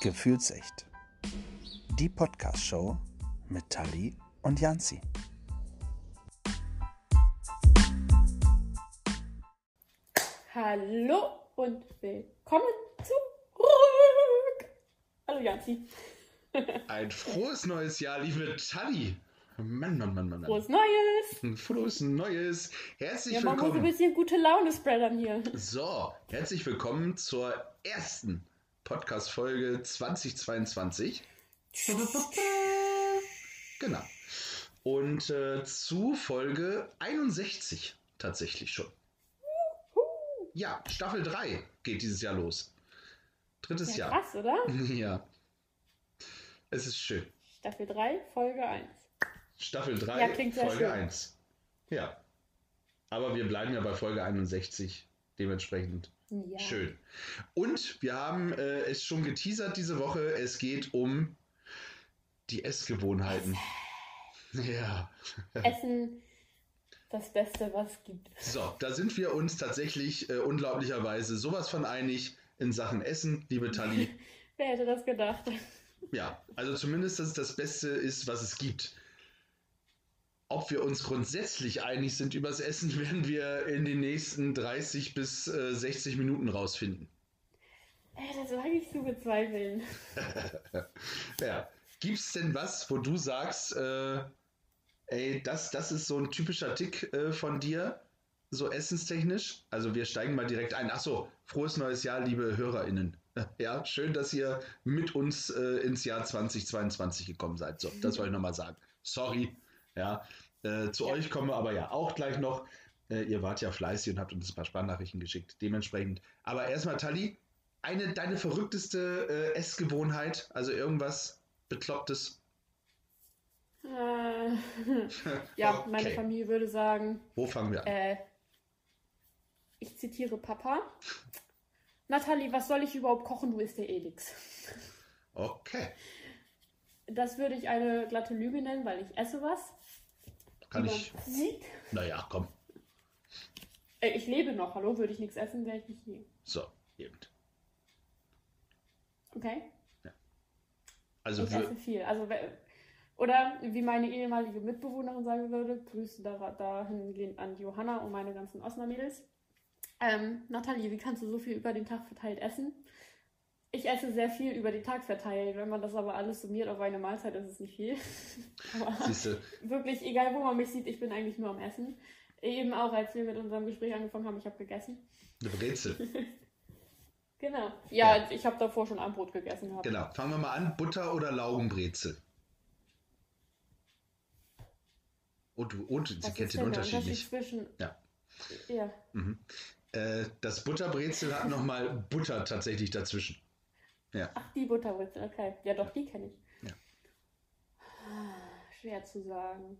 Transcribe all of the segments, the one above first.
Gefühlsecht. Die Podcast-Show mit Tali und Janzi. Hallo und willkommen zurück. Hallo Janzi. Ein frohes neues Jahr, liebe Tali. Mann, Mann, Mann, Mann. Frohes Neues. Ein frohes Neues. Herzlich Ja, man muss ein willkommen. bisschen gute Laune spreadern hier. So, herzlich willkommen zur ersten Podcast-Folge 2022. Genau. Und äh, zu Folge 61 tatsächlich schon. Ja, Staffel 3 geht dieses Jahr los. Drittes Ja, Jahr. krass, oder? Ja. Es ist schön. Staffel 3, Folge 1. Staffel 3, Ja, Folge schön. 1. Ja. Aber wir bleiben ja bei Folge 61. Dementsprechend Ja. schön. Und wir haben äh, es schon geteasert diese Woche. Es geht um die Essgewohnheiten. Ja. Essen, das Beste, was es gibt. So, da sind wir uns tatsächlich äh, unglaublicherweise sowas von einig in Sachen Essen, liebe Tali. Wer hätte das gedacht? Ja, also zumindest, dass es das Beste ist, was es gibt. Ob wir uns grundsätzlich einig sind übers Essen, werden wir in den nächsten 30 bis äh, 60 Minuten rausfinden. Ey, das wage ich zu bezweifeln. Ja. Gibt's denn was, wo du sagst, äh, ey, das, das ist so ein typischer Tick äh, von dir, so essenstechnisch? Also wir steigen mal direkt ein. Ach so, frohes neues Jahr, liebe HörerInnen. Ja, schön, dass ihr mit uns äh, ins Jahr 2022 gekommen seid. So, das wollte ich nochmal sagen. Sorry. Ja, äh, zu Ja. euch kommen wir aber ja auch gleich noch. Äh, ihr wart ja fleißig und habt uns ein paar Sprachnachrichten geschickt. Dementsprechend. Aber erstmal, Tali, eine, deine verrückteste äh, Essgewohnheit, also irgendwas Beklopptes. Äh, ja, meine Okay. Familie würde sagen, Wo fangen wir an? äh, ich zitiere Papa. Nathalie, was soll ich überhaupt kochen? Du isst ja eh nix. Okay, Das würde ich eine glatte Lüge nennen, weil ich esse was. Kann ich. Sieht. Naja, komm. Äh, ich lebe noch, hallo, würde ich nichts essen, wäre ich nicht hier. So, eben. Okay? Also ich esse viel. Also, oder wie meine ehemalige Mitbewohnerin sagen würde, Grüße da, dahingehend an Johanna und meine ganzen Osnamädels. Ähm, Nathalie, wie kannst du so viel über den Tag verteilt essen? Ich esse sehr viel über den Tag verteilt. Wenn man das aber alles summiert auf eine Mahlzeit, ist es nicht viel. aber wirklich, egal wo man mich sieht, ich bin eigentlich nur am Essen. Eben auch, als wir mit unserem Gespräch angefangen haben, ich habe gegessen. eine Brezel. Genau. Ja, Ja. ich habe davor schon Abendbrot gegessen gehabt. Genau, fangen wir mal an. Butter oder Laugenbrezel? Und, und sie Was kennt den Unterschied nicht. zwischen. Ja. Ja. Mhm. Äh, das Butterbrezel hat nochmal Butter tatsächlich dazwischen. Ja. Ach, die Butterwürze, okay. Ja, doch, die kenne ich. Ja. Schwer zu sagen.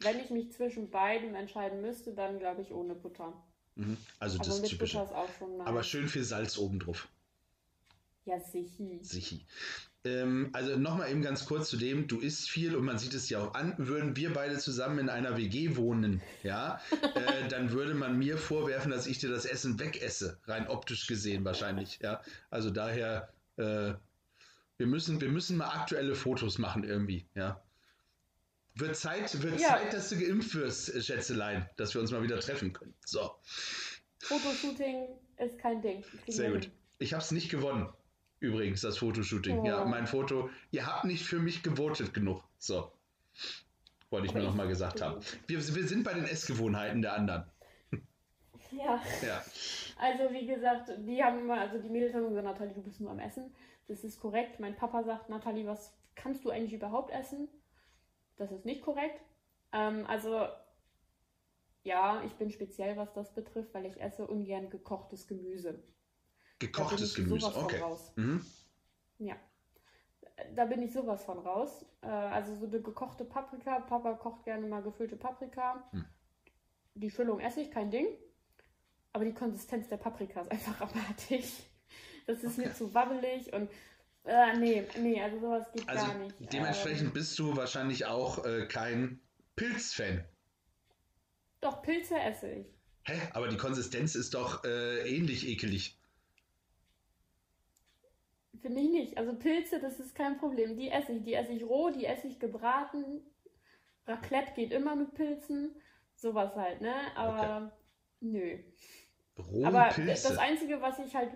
Wenn ich mich zwischen beiden entscheiden müsste, dann glaube ich ohne Butter. Mhm. Also Aber das mit Typische. Butter ist auch schon nice. Aber schön viel Salz obendrauf. Ja, sicher. Sichi. Ähm, also nochmal eben ganz kurz zu dem, du isst viel und man sieht es ja auch an, würden wir beide zusammen in einer WG wohnen, ja, äh, dann würde man mir vorwerfen, dass ich dir das Essen wegesse, rein optisch gesehen wahrscheinlich, ja. Also daher, äh, wir müssen, wir müssen mal aktuelle Fotos machen irgendwie, ja. Wird Zeit, wird Ja. Zeit, dass du geimpft wirst, äh, Schätzelein, dass wir uns mal wieder treffen können. So, Fotoshooting ist kein Ding. Sehr gut. hin. Ich habe es nicht gewonnen. Übrigens, das Fotoshooting. Ja, Oh. mein Foto. Ihr habt nicht für mich gewotet genug. So. Wollte ich nur noch mal gesagt haben. Wir, wir sind bei den Essgewohnheiten der anderen. Ja, Ja. also wie gesagt, die haben immer, also die Mädels haben gesagt, Nathalie, du bist nur am Essen. Das ist korrekt. Mein Papa sagt, Nathalie, was kannst du eigentlich überhaupt essen? Das ist nicht korrekt. Ähm, also, ja, ich bin speziell, was das betrifft, weil ich esse ungern gekochtes Gemüse. Gekochtes Gemüse. Okay. raus. Mhm. Ja. Da bin ich sowas von raus. Äh, also so eine gekochte Paprika. Papa kocht gerne mal gefüllte Paprika. Hm. Die Füllung esse ich, kein Ding. Aber die Konsistenz der Paprika ist einfach abartig. Das ist mir Okay. zu wabbelig und äh, nee, nee, also sowas geht Also gar nicht. dementsprechend Ähm, bist du wahrscheinlich auch äh, kein Pilzfan. doch, Pilze esse ich. Hä? Aber die Konsistenz ist doch äh, ähnlich ekelig. Finde ich nicht. Also Pilze, das ist kein Problem. Die esse ich. Die esse ich roh, die esse ich gebraten. Raclette geht immer mit Pilzen. Sowas halt, ne? Aber nö. Rohe Aber Pilze. das Einzige, was ich halt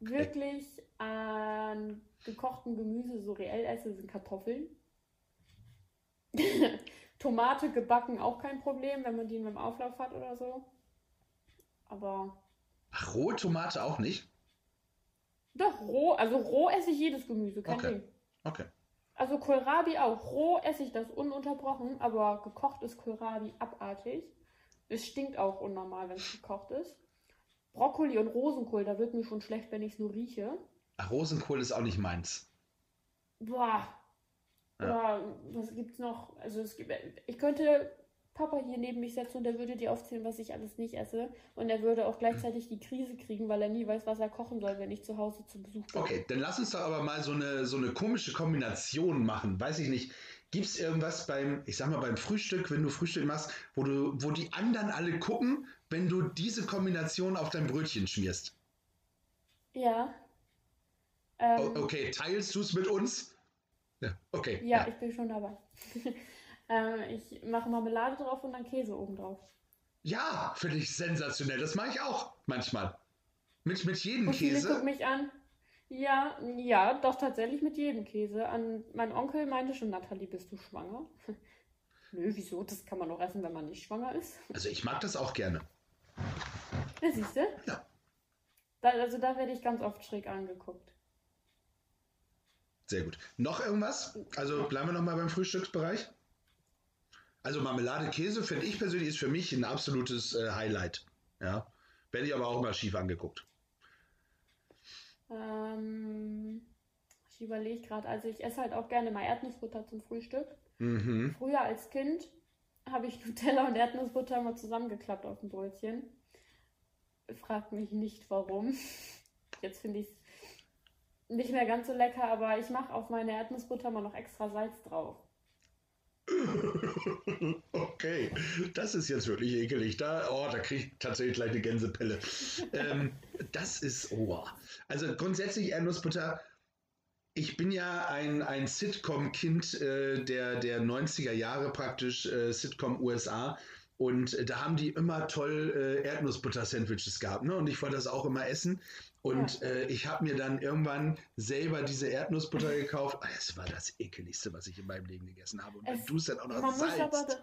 wirklich an gekochtem Gemüse so reell esse, sind Kartoffeln. Tomate gebacken auch kein Problem, wenn man die mit dem Auflauf hat oder so. Aber Ach, rohe Tomate auch nicht? Doch roh, also roh esse ich jedes Gemüse, kein Okay. Ding. Okay. Also Kohlrabi auch. Roh esse ich das ununterbrochen, aber gekocht ist Kohlrabi abartig. Es stinkt auch unnormal, wenn es gekocht ist. Brokkoli und Rosenkohl, da wird mir schon schlecht, wenn ich es nur rieche. Ach, Rosenkohl ist auch nicht meins. Boah. Ja. Oder was gibt's noch? Also es gibt, ich könnte Papa hier neben mich setzen und der würde dir aufzählen, was ich alles nicht esse. Und er würde auch gleichzeitig die Krise kriegen, weil er nie weiß, was er kochen soll, wenn ich zu Hause zu Besuch bin. Okay, dann lass uns doch aber mal so eine, so eine komische Kombination machen. Weiß ich nicht. Gibt es irgendwas beim, ich sag mal, beim Frühstück, wenn du Frühstück machst, wo du, wo die anderen alle gucken, wenn du diese Kombination auf dein Brötchen schmierst? Ja. Ähm, okay, teilst du es mit uns? Ja, okay. Ja, ich bin schon dabei. ähm, ich mache Marmelade drauf und dann Käse oben drauf. Ja, finde ich sensationell. Das mache ich auch manchmal. Mit, mit jedem Und Käse. mich an. Ja, ja, doch tatsächlich mit jedem Käse. An, mein Onkel meinte schon, Nathalie, bist du schwanger? Nö, wieso? Das kann man doch essen, wenn man nicht schwanger ist. Also ich mag das auch gerne. Ja, siehst du? Ja. Da, also da werde ich ganz oft schräg angeguckt. Sehr gut. Noch irgendwas? Also bleiben wir nochmal beim Frühstücksbereich. Also Marmelade, Käse, finde ich persönlich, ist für mich ein absolutes äh, Highlight. Ja. Werde ich aber auch immer schief angeguckt. Ähm, ich überlege gerade, also ich esse halt auch gerne mal Erdnussbutter zum Frühstück. Mhm. Früher als Kind habe ich Nutella und Erdnussbutter immer zusammengeklappt auf dem Brötchen. Fragt mich nicht warum. Jetzt finde ich es nicht mehr ganz so lecker, aber ich mache auf meine Erdnussbutter mal noch extra Salz drauf. Okay, das ist jetzt wirklich ekelig. Da, oh, da kriege ich tatsächlich gleich eine Gänsepelle. ähm, das ist, oh. Also grundsätzlich Erdnussbutter. Ich bin ja ein, ein Sitcom-Kind äh, der, der 90er Jahre praktisch, äh, Sitcom USA. Und äh, da haben die immer toll äh, Erdnussbutter-Sandwiches gehabt. Ne? Und ich wollte das auch immer essen. Und äh, ich habe mir dann irgendwann selber diese Erdnussbutter gekauft. Ah, Das war das ekeligste, was ich in meinem Leben gegessen habe. Und wenn Es- du es dann auch noch Man muss, aber, salzt.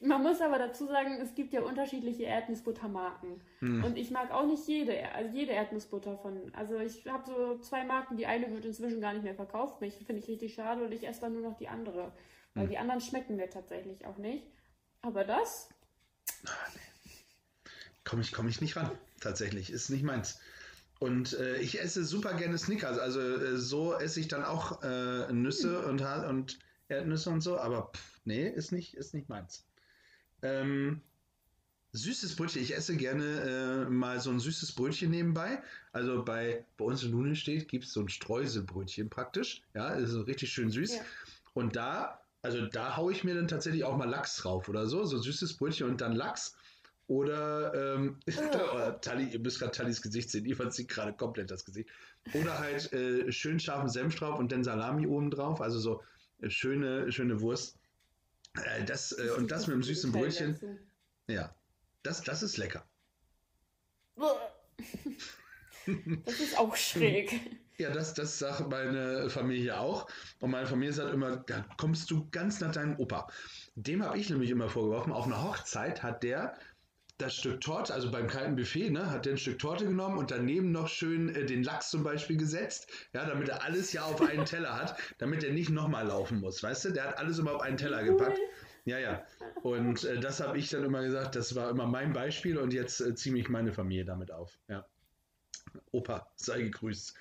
man muss aber dazu sagen, es gibt ja unterschiedliche Erdnussbuttermarken. Hm. Und ich mag auch nicht jede, also jede Erdnussbutter von. Also ich habe so zwei Marken, die eine wird inzwischen gar nicht mehr verkauft. Mich finde ich richtig schade und ich esse dann nur noch die andere. Weil Hm. die anderen schmecken mir tatsächlich auch nicht. Aber das, komme ich, komm ich nicht ran. Tatsächlich, ist nicht meins. Und äh, ich esse super gerne Snickers. Also äh, so esse ich dann auch äh, Nüsse und, Ha- und Erdnüsse und so. Aber pff, nee, ist nicht, ist nicht meins. Ähm, süßes Brötchen. Ich esse gerne äh, mal so ein süßes Brötchen nebenbei. Also bei, bei uns in Nudeln steht, gibt es so ein Streuselbrötchen praktisch. Ja, ist so richtig schön süß. Ja. Und da, also da haue ich mir dann tatsächlich auch mal Lachs drauf oder so. So süßes Brötchen und dann Lachs. Oder, ähm, oh, Tali, ihr müsst gerade Tallis Gesicht sehen, ihr verzieht gerade komplett das Gesicht. Oder halt äh, schön scharfen Senf drauf und dann Salami oben drauf, also so äh, schöne, schöne Wurst. Äh, das, äh, und das mit einem süßen Brötchen, ja, das, das ist lecker. Das ist auch schräg. Ja, das, das sagt meine Familie auch. Und meine Familie sagt immer, da kommst du ganz nach deinem Opa. Dem habe ich nämlich immer vorgeworfen, auf einer Hochzeit hat der das Stück Torte, also beim kalten Buffet, ne, hat der ein Stück Torte genommen und daneben noch schön äh, den Lachs zum Beispiel gesetzt, ja, damit er alles ja auf einen Teller hat, damit er nicht nochmal laufen muss, weißt du? Der hat alles immer auf einen Teller gepackt. Ja, ja. Und äh, das habe ich dann immer gesagt, das war immer mein Beispiel und jetzt äh, ziehe ich meine Familie damit auf. Ja. Opa, sei gegrüßt.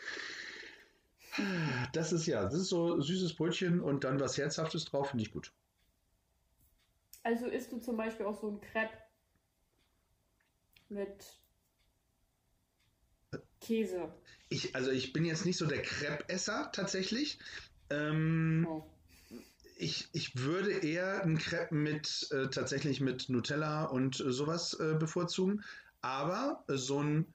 Das ist ja, das ist so süßes Brötchen und dann was Herzhaftes drauf, finde ich gut. Also isst du zum Beispiel auch so ein Crepe mit Käse. Ich, also ich bin jetzt nicht so der Crepe-Esser tatsächlich. Ähm, Oh. ich, ich würde eher ein Crepe mit äh, tatsächlich mit Nutella und äh, sowas äh, bevorzugen. Aber äh, so ein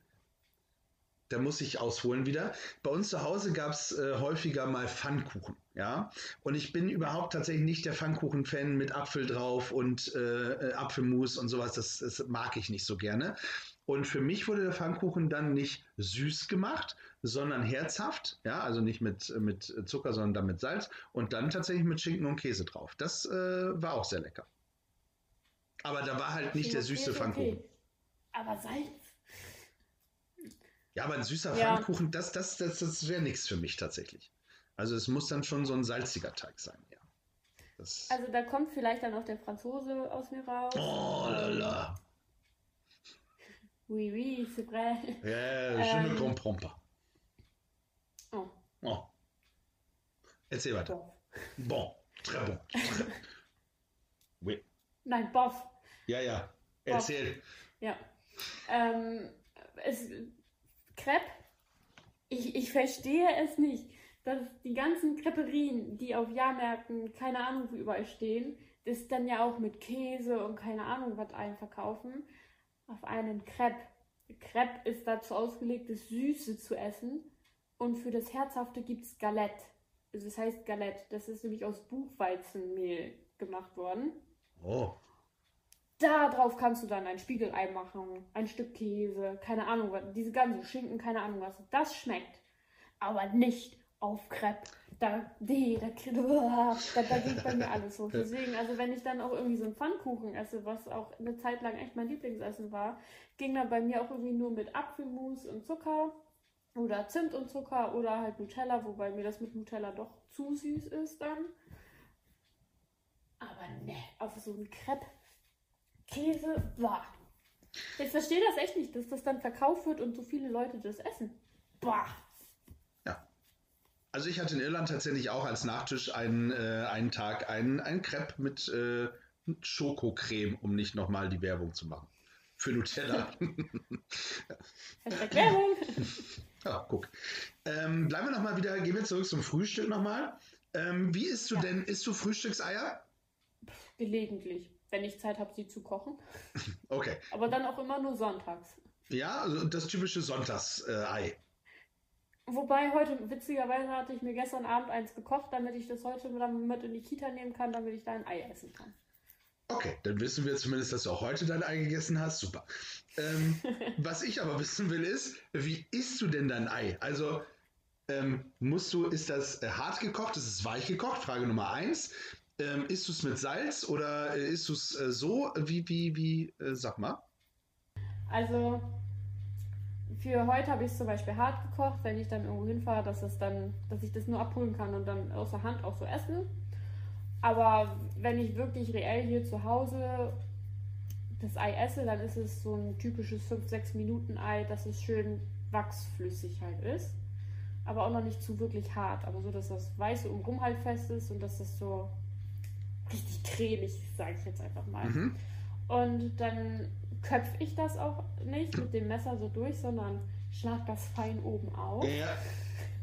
da muss ich ausholen wieder. Bei uns zu Hause gab es äh, häufiger mal Pfannkuchen, ja. Und ich bin überhaupt tatsächlich nicht der Pfannkuchen-Fan mit Apfel drauf und äh, Apfelmus und sowas. Das, das mag ich nicht so gerne. Und für mich wurde der Pfannkuchen dann nicht süß gemacht, sondern herzhaft, ja, also nicht mit, mit Zucker, sondern dann mit Salz und dann tatsächlich mit Schinken und Käse drauf. Das äh, war auch sehr lecker. Aber da war halt nicht der süße Pfannkuchen. Aber Salz? Ja, aber ein süßer Ja. Pfannkuchen, das, das, das, das wäre nichts für mich tatsächlich. Also es muss dann schon so ein salziger Teig sein, ja. Das, Also da kommt vielleicht dann auch der Franzose aus mir raus. oh la la. Oui, oui, c'est vrai. Ja, je ne Ähm. comprends pas. Oh, Oh. Erzähl weiter. bof. Bon, très bon. Oui. Nein, bof. Ja, ja. Erzähl. Ja. Ähm, es, Crepe, ich, ich verstehe es nicht, dass die ganzen Creperien, die auf Jahrmärkten, keine Ahnung, wo überall stehen, das dann ja auch mit Käse und keine Ahnung was einverkaufen, auf einen Crepe. Crepe ist dazu ausgelegt, das Süße zu essen und für das Herzhafte gibt es Galette. Also es heißt Galette, das ist nämlich aus Buchweizenmehl gemacht worden. Oh. Darauf kannst du dann ein Spiegelei machen, ein Stück Käse, keine Ahnung was, diese ganze Schinken, keine Ahnung was. Das schmeckt. Aber nicht auf Crepe. Da, nee, da, da, da geht bei mir alles so. Deswegen, also wenn ich dann auch irgendwie so einen Pfannkuchen esse, was auch eine Zeit lang echt mein Lieblingsessen war, ging da bei mir auch irgendwie nur mit Apfelmus und Zucker oder Zimt und Zucker oder halt Nutella, wobei mir das mit Nutella doch zu süß ist dann. Aber ne, auf so einen Crepe Käse, boah. Ich verstehe das echt nicht, dass das dann verkauft wird und so viele Leute das essen. Boah. Ja. Also ich hatte in Irland tatsächlich auch als Nachtisch einen, äh, einen Tag einen, einen Crepe mit äh, Schokocreme, um nicht nochmal die Werbung zu machen. Für Nutella. Werbung. ja, guck. Ähm, bleiben wir nochmal wieder, gehen wir zurück zum Frühstück nochmal. Ähm, wie isst du Ja. denn, isst du Frühstückseier? Gelegentlich, wenn ich Zeit habe, sie zu kochen. Okay. Aber dann auch immer nur sonntags. Ja, also das typische Sonntagsei. Wobei heute, witzigerweise, hatte ich mir gestern Abend eins gekocht, damit ich das heute mit in die Kita nehmen kann, damit ich da ein Ei essen kann. Okay, dann wissen wir zumindest, dass du auch heute dein Ei gegessen hast. Super. Ähm, was ich aber wissen will, ist, wie isst du denn dein Ei? Also, ähm, musst du, ist das äh, hart gekocht, ist es weich gekocht? Frage Nummer eins. Ähm, isst du es mit Salz oder äh, isst du es äh, so? Wie, wie, wie, äh, sag mal. Also für heute habe ich es zum Beispiel hart gekocht, wenn ich dann irgendwo hinfahre, dass es dann, dass ich das nur abholen kann und dann aus der Hand auch so esse. Aber wenn ich wirklich reell hier zu Hause das Ei esse, dann ist es so ein typisches 5-6 Minuten Ei, dass es schön wachsflüssig halt ist. Aber auch noch nicht zu wirklich hart. Aber so, dass das Weiße umrum halt fest ist und dass das so richtig cremig sage ich jetzt einfach mal. Mhm. Und dann köpfe ich das auch nicht mit dem Messer so durch, sondern schlag das fein oben auf. Ja,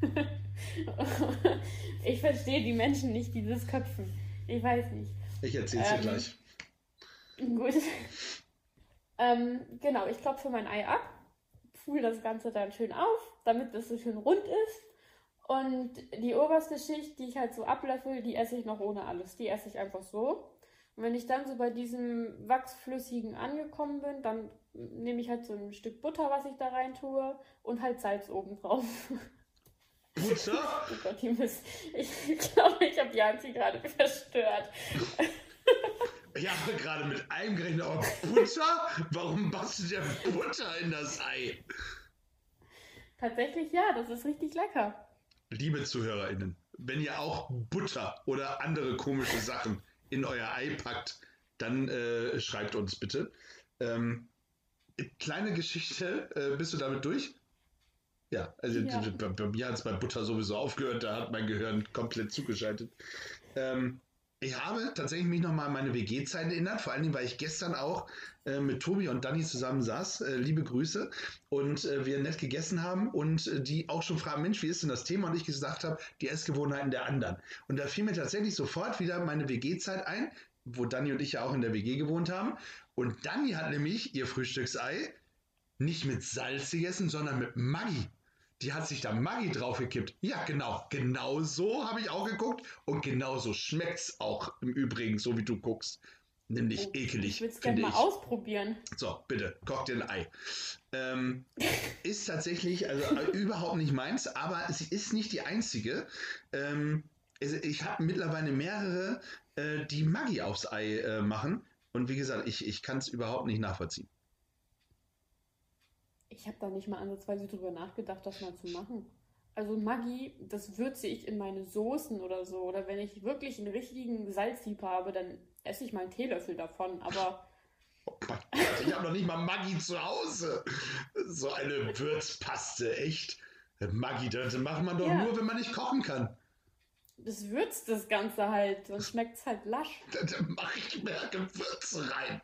ich verstehe die Menschen nicht, die das köpfen. Ich weiß nicht. ich erzähl's dir Ähm, gleich. Gut. ähm, genau, ich klopfe mein Ei ab, fuhl das Ganze dann schön auf, damit es so schön rund ist. Und die oberste Schicht, die ich halt so ablöffel, die esse ich noch ohne alles. Die esse ich einfach so. Und wenn ich dann so bei diesem Wachsflüssigen angekommen bin, dann nehme ich halt so ein Stück Butter, was ich da rein tue, und halt Salz oben drauf. Butter? oh Gott, die Mist. Ich glaube, ich habe Janzi gerade verstört. Ich habe gerade mit einem gerechnet, aber Butter? Warum machst du denn Butter in das Ei? Tatsächlich ja, das ist richtig lecker. Liebe ZuhörerInnen, wenn ihr auch Butter oder andere komische Sachen in euer Ei packt, dann äh, schreibt uns bitte. Ähm, kleine Geschichte, äh, bist du damit durch? Ja, also Ja. Bei, bei mir hat es bei Butter sowieso aufgehört, da hat mein Gehirn komplett zugeschaltet. Ähm, ich habe tatsächlich mich nochmal an meine WG-Zeit erinnert, vor allen Dingen, weil ich gestern auch äh, mit Tobi und Dani zusammen saß. Äh, liebe Grüße. Und äh, wir nett gegessen haben und äh, die auch schon fragen, Mensch, wie ist denn das Thema? Und ich gesagt habe, die Essgewohnheiten der anderen. Und da fiel mir tatsächlich sofort wieder meine WG-Zeit ein, wo Dani und ich ja auch in der WG gewohnt haben. Und Dani hat nämlich ihr Frühstücksei nicht mit Salz gegessen, sondern mit Maggi. Die hat sich da Maggi draufgekippt. Ja, genau. Genau so habe ich auch geguckt. Und genau so schmeckt es auch im Übrigen, so wie du guckst. Nämlich Oh, ekelig. Ich würde es gerne mal ich. ausprobieren. So, bitte, koch dir ein Ei. Ähm, ist tatsächlich also äh, überhaupt nicht meins, aber sie ist nicht die einzige. Ähm, ich habe mittlerweile mehrere, äh, die Maggi aufs Ei äh, machen. Und wie gesagt, ich, ich kann es überhaupt nicht nachvollziehen. Ich habe da nicht mal ansatzweise drüber nachgedacht, das mal zu machen. Also Maggi, das würze ich in meine Soßen oder so. Oder wenn ich wirklich einen richtigen Salzlieb habe, dann esse ich mal einen Teelöffel davon. Aber Oh Gott, ich habe noch nicht mal Maggi zu Hause. So eine Würzpaste, echt. Maggi, das macht man doch Ja. nur, wenn man nicht kochen kann. das würzt das Ganze halt. Dann schmeckt es halt lasch. Da, da mache ich mehr Gewürze rein.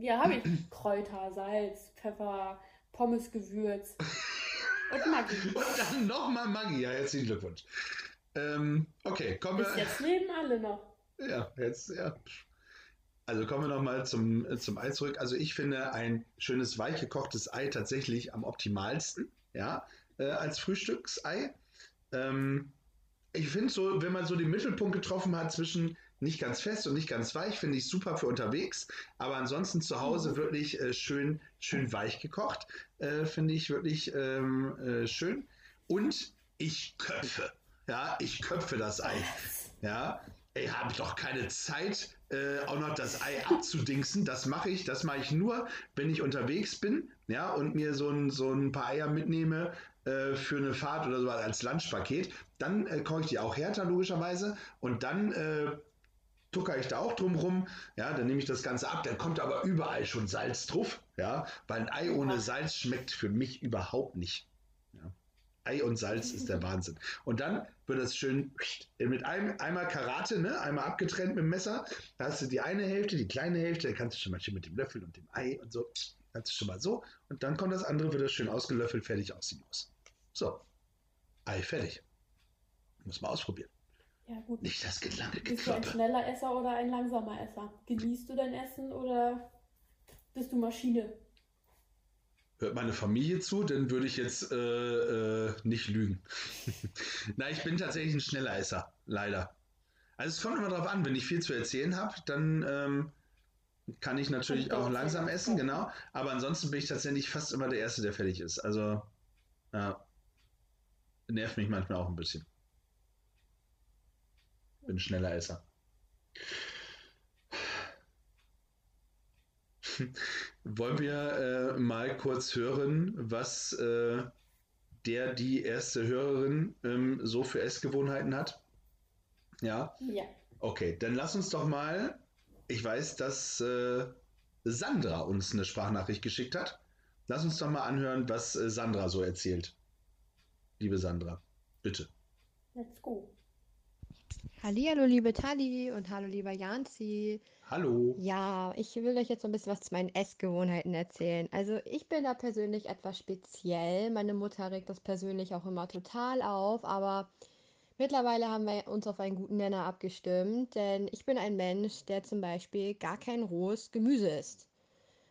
Ja, habe ich Kräuter, Salz, Pfeffer, Pommesgewürz und Maggi. Und dann nochmal Maggi. Ja, herzlichen Glückwunsch. Ähm, okay, kommen Bis wir. jetzt leben alle noch. Ja, jetzt, ja. Also kommen wir nochmal zum, äh, zum Ei zurück. Also ich finde ein schönes weich gekochtes Ei tatsächlich am optimalsten, ja, äh, als Frühstücksei. Ähm, ich finde so, wenn man so den Mittelpunkt getroffen hat zwischen nicht ganz fest und nicht ganz weich, finde ich super für unterwegs. Aber ansonsten zu Hause Mhm. wirklich äh, schön, schön weich gekocht, äh, finde ich wirklich ähm, äh, schön. Und ich köpfe, ja, ich köpfe das Ei. Ja, ey, habe ich doch keine Zeit, äh, auch noch das Ei abzudingsen. Das mache ich, das mache ich nur, wenn ich unterwegs bin, ja, und mir so ein, so ein paar Eier mitnehme äh, für eine Fahrt oder so als Lunchpaket. Dann äh, koche ich die auch härter, logischerweise. Und dann äh, tucker ich da auch drum rum. Ja, dann nehme ich das Ganze ab. Dann kommt aber überall schon Salz drauf. Ja, weil ein Ei ohne. Salz schmeckt für mich überhaupt nicht. Ja. Ei und Salz ist der Wahnsinn. Und dann wird das schön mit einem einmal Karate, ne? einmal abgetrennt mit dem Messer. Da hast du die eine Hälfte, die kleine Hälfte, da kannst du schon mal schön mit dem Löffel und dem Ei und so. Kannst du schon mal so. Und dann kommt das andere, wird das schön ausgelöffelt, fertig aus die Maus. So. Ei fertig. Muss man ausprobieren. Ja, gut. Nicht das lange Bist du ein schneller Esser oder ein langsamer Esser? Genießt du dein Essen oder bist du Maschine? Hört meine Familie zu, dann würde ich jetzt äh, äh, nicht lügen. Nein, ich bin tatsächlich ein schneller Esser, leider. Also es kommt immer darauf an, wenn ich viel zu erzählen habe, dann ähm, kann ich natürlich auch langsam essen, genau. Aber ansonsten bin ich tatsächlich fast immer der Erste, der fertig ist. Also ja, nervt mich manchmal auch ein bisschen. Bin ein schneller Esser. Wollen wir äh, mal kurz hören, was äh, der, die erste Hörerin ähm, so für Essgewohnheiten hat? Ja, Ja. okay, dann lass uns doch mal. Ich weiß, dass äh, Sandra uns eine Sprachnachricht geschickt hat. Lass uns doch mal anhören, was äh, Sandra so erzählt. Liebe Sandra, bitte. Let's go. Hallihallo, liebe Tali und hallo, lieber Janzi. Hallo. Ja, ich will euch jetzt so ein bisschen was zu meinen Essgewohnheiten erzählen. Also ich bin da persönlich etwas speziell. Meine Mutter regt das persönlich auch immer total auf, aber mittlerweile haben wir uns auf einen guten Nenner abgestimmt, denn ich bin ein Mensch, der zum Beispiel gar kein rohes Gemüse isst.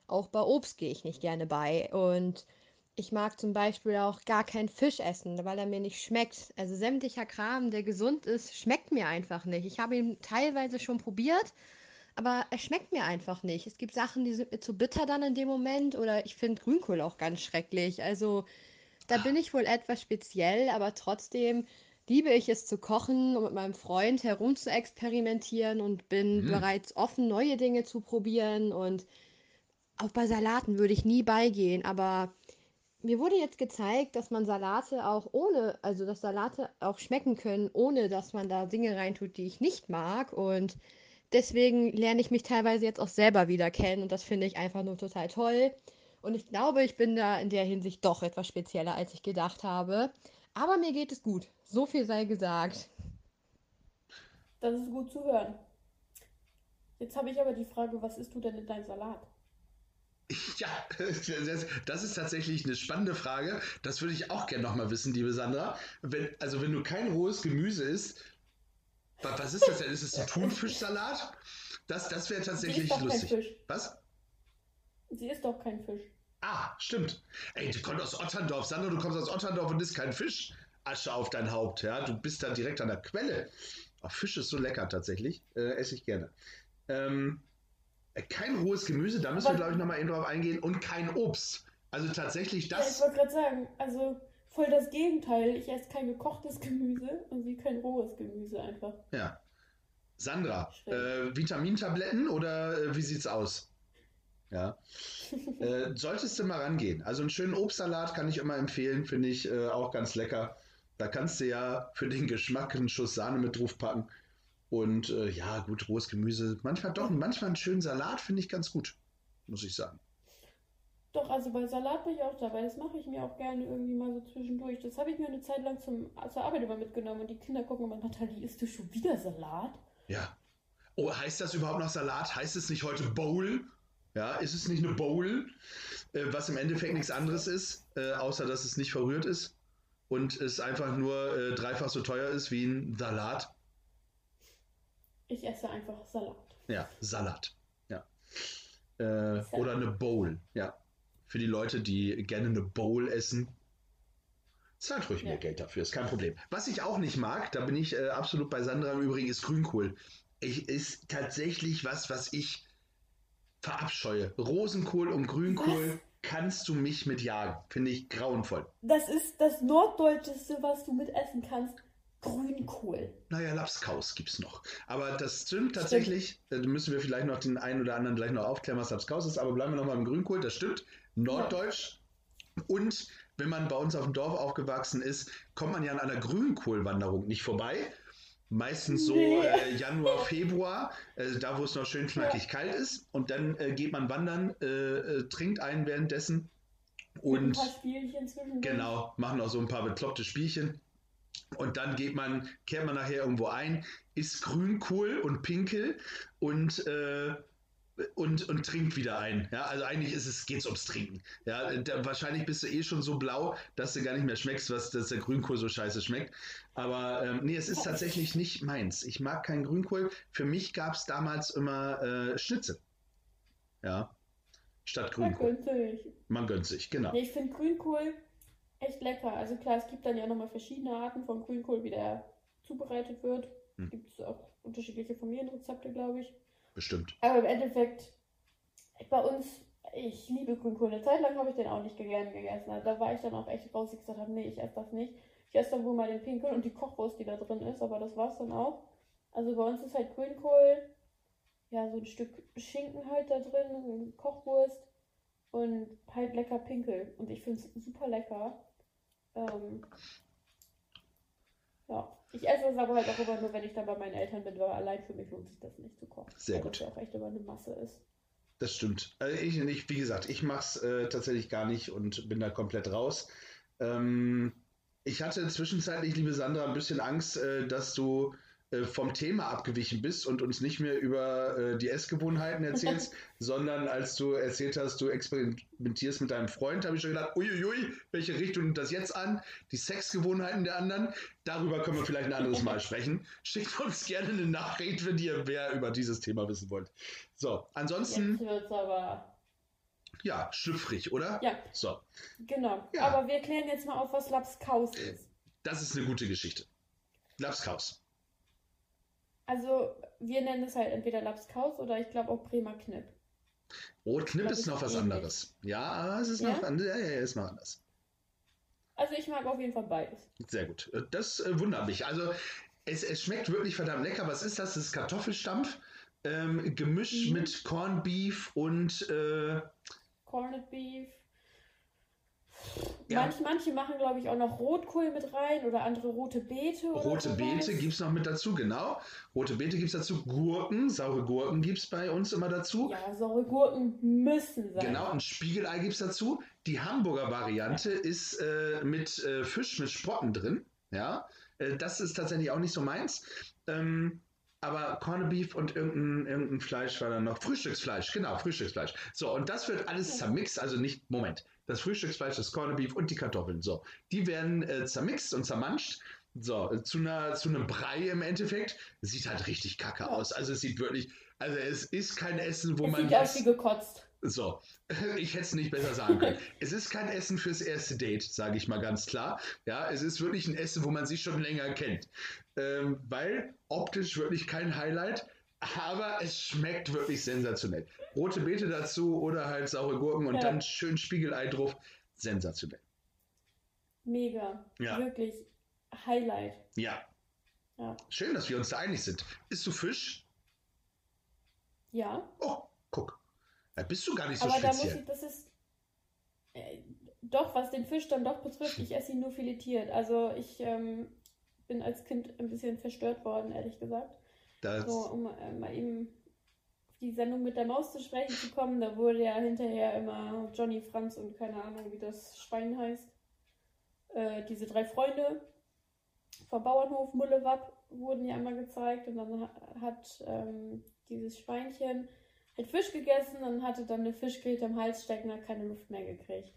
Auch bei Obst gehe ich nicht gerne bei und ich mag zum Beispiel auch gar keinen Fisch essen, weil er mir nicht schmeckt. Also sämtlicher Kram, der gesund ist, schmeckt mir einfach nicht. Ich habe ihn teilweise schon probiert, aber er schmeckt mir einfach nicht. Es gibt Sachen, die sind mir zu bitter dann in dem Moment oder ich finde Grünkohl auch ganz schrecklich. Also da bin ich wohl etwas speziell, aber trotzdem liebe ich es zu kochen und mit meinem Freund herum zu experimentieren und bin Mhm. bereits offen, neue Dinge zu probieren und auch bei Salaten würde ich nie beigehen, aber mir wurde jetzt gezeigt, dass man Salate auch ohne, also dass Salate auch schmecken können, ohne dass man da Dinge reintut, die ich nicht mag. Und deswegen lerne ich mich teilweise jetzt auch selber wieder kennen und das finde ich einfach nur total toll. Und ich glaube, ich bin da in der Hinsicht doch etwas spezieller, als ich gedacht habe. Aber mir geht es gut. So viel sei gesagt. Das ist gut zu hören. Jetzt habe ich aber die Frage, was isst du denn in deinem Salat? Ja, das- ist tatsächlich eine spannende Frage. Das würde ich auch gerne nochmal wissen, liebe Sandra. Wenn, also wenn du kein rohes Gemüse isst, wa- was ist das denn? Ist es ein Thunfischsalat? Das, das wäre Sie tatsächlich lustig. Fisch. Was? Sie isst doch kein Fisch. Ah, stimmt. Ey, du kommst aus Otterndorf. Sandra, du kommst aus Otterndorf und isst kein Fisch. Asche auf dein Haupt, ja. Du bist da direkt an der Quelle. Oh, Fisch ist so lecker tatsächlich. Äh, esse ich gerne. Ähm, äh, kein rohes Gemüse, da müssen wir, Aber- glaube ich, nochmal eben drauf eingehen. Und kein Obst. Also tatsächlich Ja, ich das. wollte gerade sagen, also voll das Gegenteil. Ich esse kein gekochtes Gemüse und sie kein rohes Gemüse einfach. Ja. Sandra, äh, Vitamintabletten oder äh, wie sieht's aus? Ja. äh, solltest du mal rangehen. Also einen schönen Obstsalat kann ich immer empfehlen, finde ich äh, auch ganz lecker. Da kannst du ja für den Geschmack einen Schuss Sahne mit drauf packen. Und äh, ja, gut, rohes Gemüse. Manchmal doch, manchmal einen schönen Salat finde ich ganz gut, muss ich sagen. Doch, also bei Salat bin ich auch dabei. Das mache ich mir auch gerne irgendwie mal so zwischendurch. Das habe ich mir eine Zeit lang zum, zur Arbeit immer mitgenommen und die Kinder gucken immer, Nathalie, isst du schon wieder Salat? Ja. Oh, heißt das überhaupt noch Salat? Heißt es nicht heute Bowl? Ja, ist es nicht eine Bowl, äh, was im Endeffekt nichts anderes ist, äh, außer dass es nicht verrührt ist und es einfach nur äh, dreifach so teuer ist wie ein Salat? Ich esse einfach Salat. Ja, Salat. Ja. Äh, oder eine Bowl. Ja. Für die Leute, die gerne eine Bowl essen. Zahlt ruhig mehr Ja. Geld dafür, ist kein Problem. Was ich auch nicht mag, da bin ich äh, absolut bei Sandra im Übrigen, ist Grünkohl. Ich, ist tatsächlich was, was ich verabscheue. Rosenkohl und Grünkohl Was? kannst du mich mit jagen. Finde ich grauenvoll. Das ist das Norddeutscheste, was du mit essen kannst. Grünkohl. Naja, Lapskaus gibt's noch. Aber das stimmt tatsächlich. Da müssen wir vielleicht noch den einen oder anderen gleich noch aufklären, was Lapskaus ist. Aber bleiben wir noch mal im Grünkohl. Das stimmt. Norddeutsch. Und wenn man bei uns auf dem Dorf aufgewachsen ist, kommt man ja an einer Grünkohlwanderung nicht vorbei. Meistens so Nee. äh, Januar, Februar, äh, da wo es noch schön knackig kalt ist. Und dann äh, geht man wandern, äh, äh, trinkt einen währenddessen. Mit ein Und paar Spielchen zwischendurch. Genau, machen auch so ein paar bekloppte Spielchen. Und dann geht man, kehrt man nachher irgendwo ein, isst Grünkohl und Pinkel und, äh, und, und trinkt wieder ein. Ja, also eigentlich ist es, geht's ums Trinken. Ja, da, wahrscheinlich bist du eh schon so blau, dass du gar nicht mehr schmeckst, was dass der Grünkohl so scheiße schmeckt. Aber ähm, nee, es ist tatsächlich nicht meins. Ich mag keinen Grünkohl. Für mich gab es damals immer äh, Schnitzel. Ja. Statt Grünkohl. günstig. Man gönnt sich, genau. Nee, ich finde Grünkohl echt lecker. Also klar, es gibt dann ja nochmal verschiedene Arten von Grünkohl, wie der zubereitet wird. Hm. Gibt es auch unterschiedliche Familienrezepte, glaube ich. Bestimmt. Aber im Endeffekt, bei uns, ich liebe Grünkohl. Eine Zeit lang habe ich den auch nicht gern gegessen. Also da war ich dann auch echt raus, ich gesagt habe, nee, ich esse das nicht. Ich esse dann wohl mal den Pinkel und die Kochwurst, die da drin ist, aber das war es dann auch. Also bei uns ist halt Grünkohl, ja, so ein Stück Schinken halt da drin, Kochwurst und halt lecker Pinkel. Und ich finde es super lecker. Ähm, ja, ich esse es aber halt auch immer nur, wenn ich dann bei meinen Eltern bin, weil allein für mich lohnt sich das nicht zu kochen. Sehr weil gut. das ja auch echt immer eine Masse ist. Das stimmt. Also ich, ich, wie gesagt, ich mache es äh, tatsächlich gar nicht und bin da komplett raus. Ähm, ich hatte zwischenzeitlich, liebe Sandra, ein bisschen Angst, äh, dass du vom Thema abgewichen bist und uns nicht mehr über äh, die Essgewohnheiten erzählst, sondern als du erzählt hast, du experimentierst mit deinem Freund, habe ich schon gedacht, uiuiui, welche Richtung nimmt das jetzt an? Die Sexgewohnheiten der anderen? Darüber können wir vielleicht ein anderes Mal sprechen. Schickt uns gerne eine Nachricht, wenn ihr mehr über dieses Thema wissen wollt. So, ansonsten, Jetzt wird's aber. ja, schlüpfrig, oder? Ja, So, genau. Ja. Aber wir klären jetzt mal auf, was Lapskaus ist. das ist eine gute Geschichte. Lapskaus. Also, wir nennen es halt entweder Lapskaus oder ich glaube auch Bremer Knipp. Rotknipp ist noch was anderes. Ja, es ist Ja? noch anders. Ja, ja, ja, ist noch anders. Also, ich mag auf jeden Fall beides. Sehr gut. Das äh, wundert mich. Also, es, es schmeckt wirklich verdammt lecker. Was ist das? Das ist Kartoffelstampf, ähm, gemischt Mhm. mit Corned Beef und äh, Corned Beef. Ja. Manch, manche machen, glaube ich, auch noch Rotkohl mit rein oder andere rote Beete. Rote. Beete gibt es noch mit dazu, genau. Rote Beete gibt es dazu. Gurken, saure Gurken gibt es bei uns immer dazu. Ja, saure Gurken müssen sein. Genau, ein Spiegelei gibt es dazu. Die Hamburger Variante ist äh, mit äh, Fisch mit Sprotten drin. Ja, äh, das ist tatsächlich auch nicht so meins. Ähm, aber Corned Beef und irgendein, irgendein Fleisch war dann noch. Frühstücksfleisch, genau, Frühstücksfleisch. So, und das wird alles zermixt, also nicht, Moment, das Frühstücksfleisch, das Corned Beef und die Kartoffeln. So, die werden äh, zermixt und zermanscht. So, zu, einer, zu einem Brei im Endeffekt. Sieht halt richtig kacke aus. Also es sieht wirklich, also es ist kein Essen, wo es man sieht aus wie gekotzt. So, ich hätte es nicht besser sagen können. es ist kein Essen fürs erste Date, sage ich mal ganz klar. Ja, es ist wirklich ein Essen, wo man sich schon länger kennt. Ähm, weil optisch wirklich kein Highlight, aber es schmeckt wirklich sensationell. Rote Beete dazu oder halt saure Gurken und Ja. dann schön Spiegelei drauf. Sensationell. Mega. Ja. Wirklich Highlight. Ja. Ja. Schön, dass wir uns da einig sind. Isst du Fisch? Ja. Oh, guck. Da bist du gar nicht so Aber da muss speziell. ich, das ist. Äh, doch, was den Fisch dann doch betrifft, ich esse ihn nur filetiert. Also ich ähm, bin als Kind ein bisschen verstört worden, ehrlich gesagt. Das, So, um äh, mal eben auf die Sendung mit der Maus zu sprechen zu kommen, da wurde ja hinterher immer Johnny Franz und keine Ahnung, wie das Schwein heißt. Äh, diese drei Freunde vom Bauernhof Mullewapp wurden ja einmal gezeigt und dann ha- hat ähm, dieses Schweinchen halt Fisch gegessen und hatte dann eine Fischgräte im Hals stecken, hat keine Luft mehr gekriegt.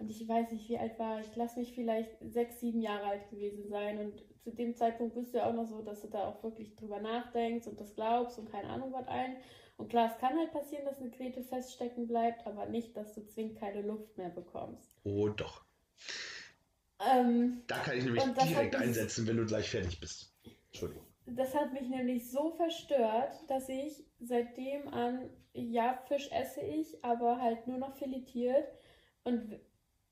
Und ich weiß nicht, wie alt war ich. Lass mich vielleicht sechs, sieben Jahre alt gewesen sein. Und zu dem Zeitpunkt bist du ja auch noch so, dass du da auch wirklich drüber nachdenkst und das glaubst und keine Ahnung was ein. Und klar, es kann halt passieren, dass eine Grete feststecken bleibt, aber nicht, dass du zwingend keine Luft mehr bekommst. oh doch. Ähm, Da kann ich nämlich Und direkt mich- einsetzen, wenn du gleich fertig bist. Entschuldigung. Das hat mich nämlich so verstört, dass ich seitdem an, ja, Fisch esse ich, aber halt nur noch filetiert. Und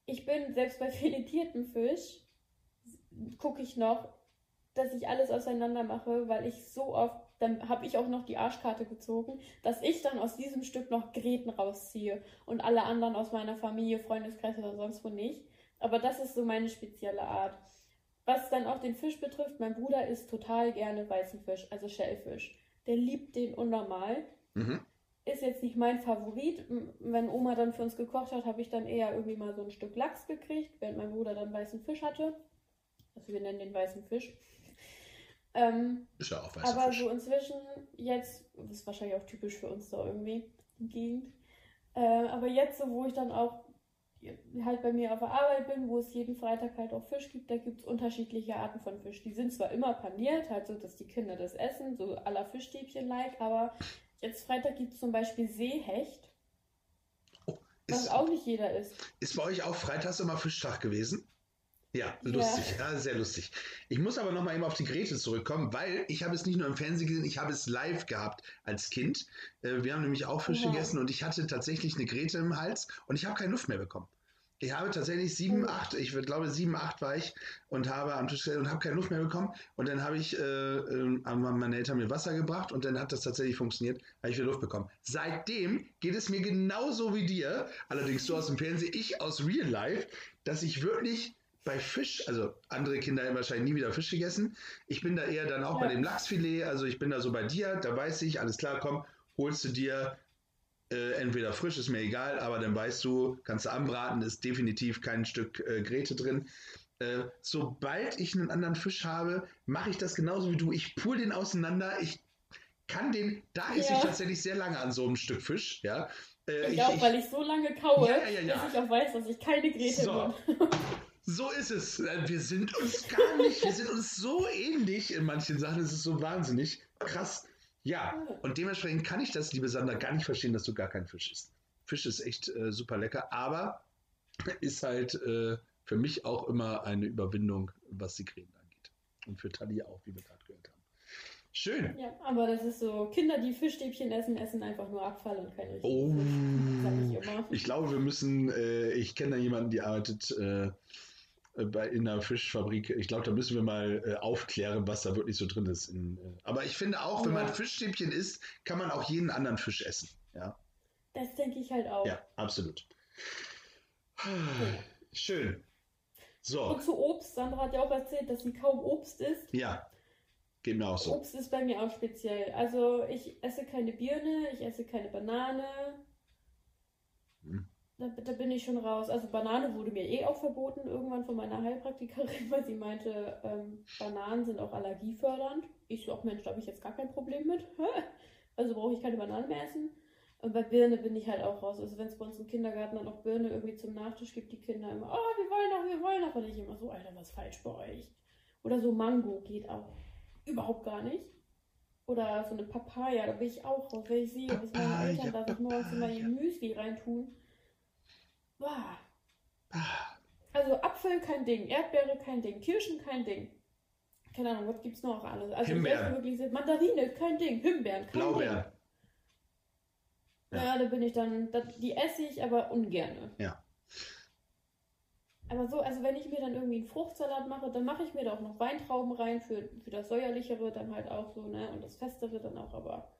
ich bin selbst bei filetiertem Fisch, gucke ich noch, dass ich alles auseinander mache, weil ich so oft, dann habe ich auch noch die Arschkarte gezogen, dass ich dann aus diesem Stück noch Gräten rausziehe und alle anderen aus meiner Familie, Freundeskreis oder sonst wo nicht. Aber das ist so meine spezielle Art. Was dann auch den Fisch betrifft, mein Bruder isst total gerne weißen Fisch, also Schellfisch. Der liebt den unnormal. Mhm. Ist jetzt nicht mein Favorit. Wenn Oma dann für uns gekocht hat, habe ich dann eher irgendwie mal so ein Stück Lachs gekriegt, während mein Bruder dann weißen Fisch hatte. Also wir nennen den weißen Fisch. Ähm, Ist ja auch weißer aber Fisch. so inzwischen, jetzt, das ist wahrscheinlich auch typisch für uns da irgendwie, die Gegend. Äh, aber jetzt, so wo ich dann auch halt bei mir auf der Arbeit bin, wo es jeden Freitag halt auch Fisch gibt, da gibt es unterschiedliche Arten von Fisch. Die sind zwar immer paniert, halt so, dass die Kinder das essen, so aller Fischstäbchen-like, aber jetzt Freitag gibt es zum Beispiel Seehecht, was Ist, auch nicht jeder isst. ist bei euch auch freitags immer Fischtag gewesen? Ja, Ja. lustig, ja, sehr lustig. Ich muss aber noch mal eben auf die Grete zurückkommen, weil ich habe es nicht nur im Fernsehen gesehen, ich habe es live gehabt als Kind. Äh, Wir haben nämlich auch Fisch Oha. gegessen und ich hatte tatsächlich eine Grete im Hals und ich habe keine Luft mehr bekommen. Ich habe tatsächlich sieben, Oh. acht, ich glaube sieben, acht war ich und habe am Tisch und habe keine Luft mehr bekommen. Und dann habe ich, äh, äh, haben meine Eltern mir Wasser gebracht und dann hat das tatsächlich funktioniert, habe ich wieder Luft bekommen. Seitdem geht es mir genauso wie dir, allerdings du aus dem Fernsehen, ich aus Real Life, dass ich wirklich bei Fisch, also andere Kinder haben wahrscheinlich nie wieder Fisch gegessen. Ich bin da eher dann auch Ja. bei dem Lachsfilet, also ich bin da so bei dir, da weiß ich, alles klar, komm, holst du dir äh, entweder frisch, ist mir egal, aber dann weißt du, kannst du anbraten, ist definitiv kein Stück äh, Grete drin. Äh, sobald ich einen anderen Fisch habe, mache ich das genauso wie du. Ich pul den auseinander. Ich kann den, da esse Ja. ich tatsächlich sehr lange an so einem Stück Fisch, ja. Äh, Ich, auch, weil ich so lange kaue, ja, ja. dass ich auch weiß, dass ich keine Grete So. bin. So ist es. Äh, Wir sind uns gar nicht, wir sind uns so ähnlich in manchen Sachen. Es ist so wahnsinnig krass. Ja, und dementsprechend kann ich das, liebe Sandra, gar nicht verstehen, dass du gar keinen Fisch isst. Fisch ist echt äh, super lecker, aber ist halt äh, für mich auch immer eine Überwindung, was die Creme angeht. Und für Tali auch, wie wir gerade gehört haben. Schön. Ja, aber das ist so, Kinder, die Fischstäbchen essen, essen einfach nur Abfall und kein richtiges Oh. Fisch. Ich. Ich glaube, wir müssen, äh, ich kenne da jemanden, die arbeitet äh, bei, in einer Fischfabrik. Ich glaube, da müssen wir mal äh, aufklären, was da wirklich so drin ist. In, äh, aber ich finde auch, wenn man. Fischstäbchen isst, kann man auch jeden anderen Fisch essen. Ja, Das denke ich halt auch. ja absolut. Schön. So, Und zu Obst, Sandra hat ja auch erzählt, dass sie kaum Obst isst. ja, geht mir auch so. Obst ist bei mir auch speziell. Also ich esse keine Birne, ich esse keine Banane. Hm. Da, da bin ich schon raus. Also Banane wurde mir eh auch verboten irgendwann von meiner Heilpraktikerin, weil sie meinte, ähm, Bananen sind auch allergiefördernd. Ich so, auch Mensch, da habe ich jetzt gar kein Problem mit. also brauche ich keine Bananen mehr essen. Und bei Birne bin ich halt auch raus. Also wenn es bei uns im Kindergarten dann auch Birne irgendwie zum Nachtisch gibt, die Kinder immer, oh, wir wollen noch, wir wollen noch. Und ich immer so, Alter, was falsch bei euch? Oder so Mango geht auch überhaupt gar nicht. Oder so eine Papaya, da bin ich auch drauf, wenn ich sehe, was meine Eltern da sich morgens immer in Müsli reintun. Ah, Also Apfel kein Ding, Erdbeere kein Ding, Kirschen kein Ding. Keine Ahnung, was gibt's noch alles? Also Himbeeren. wirklich sehr, Mandarine, kein Ding, Himbeeren, kein Blaubeeren. Ding. Ja. da bin ich dann, die esse ich, aber ungerne. Ja. Aber so, also wenn ich mir dann irgendwie einen Fruchtsalat mache, dann mache ich mir da auch noch Weintrauben rein für, für das säuerlichere dann halt auch so, ne? Und das festere dann auch, aber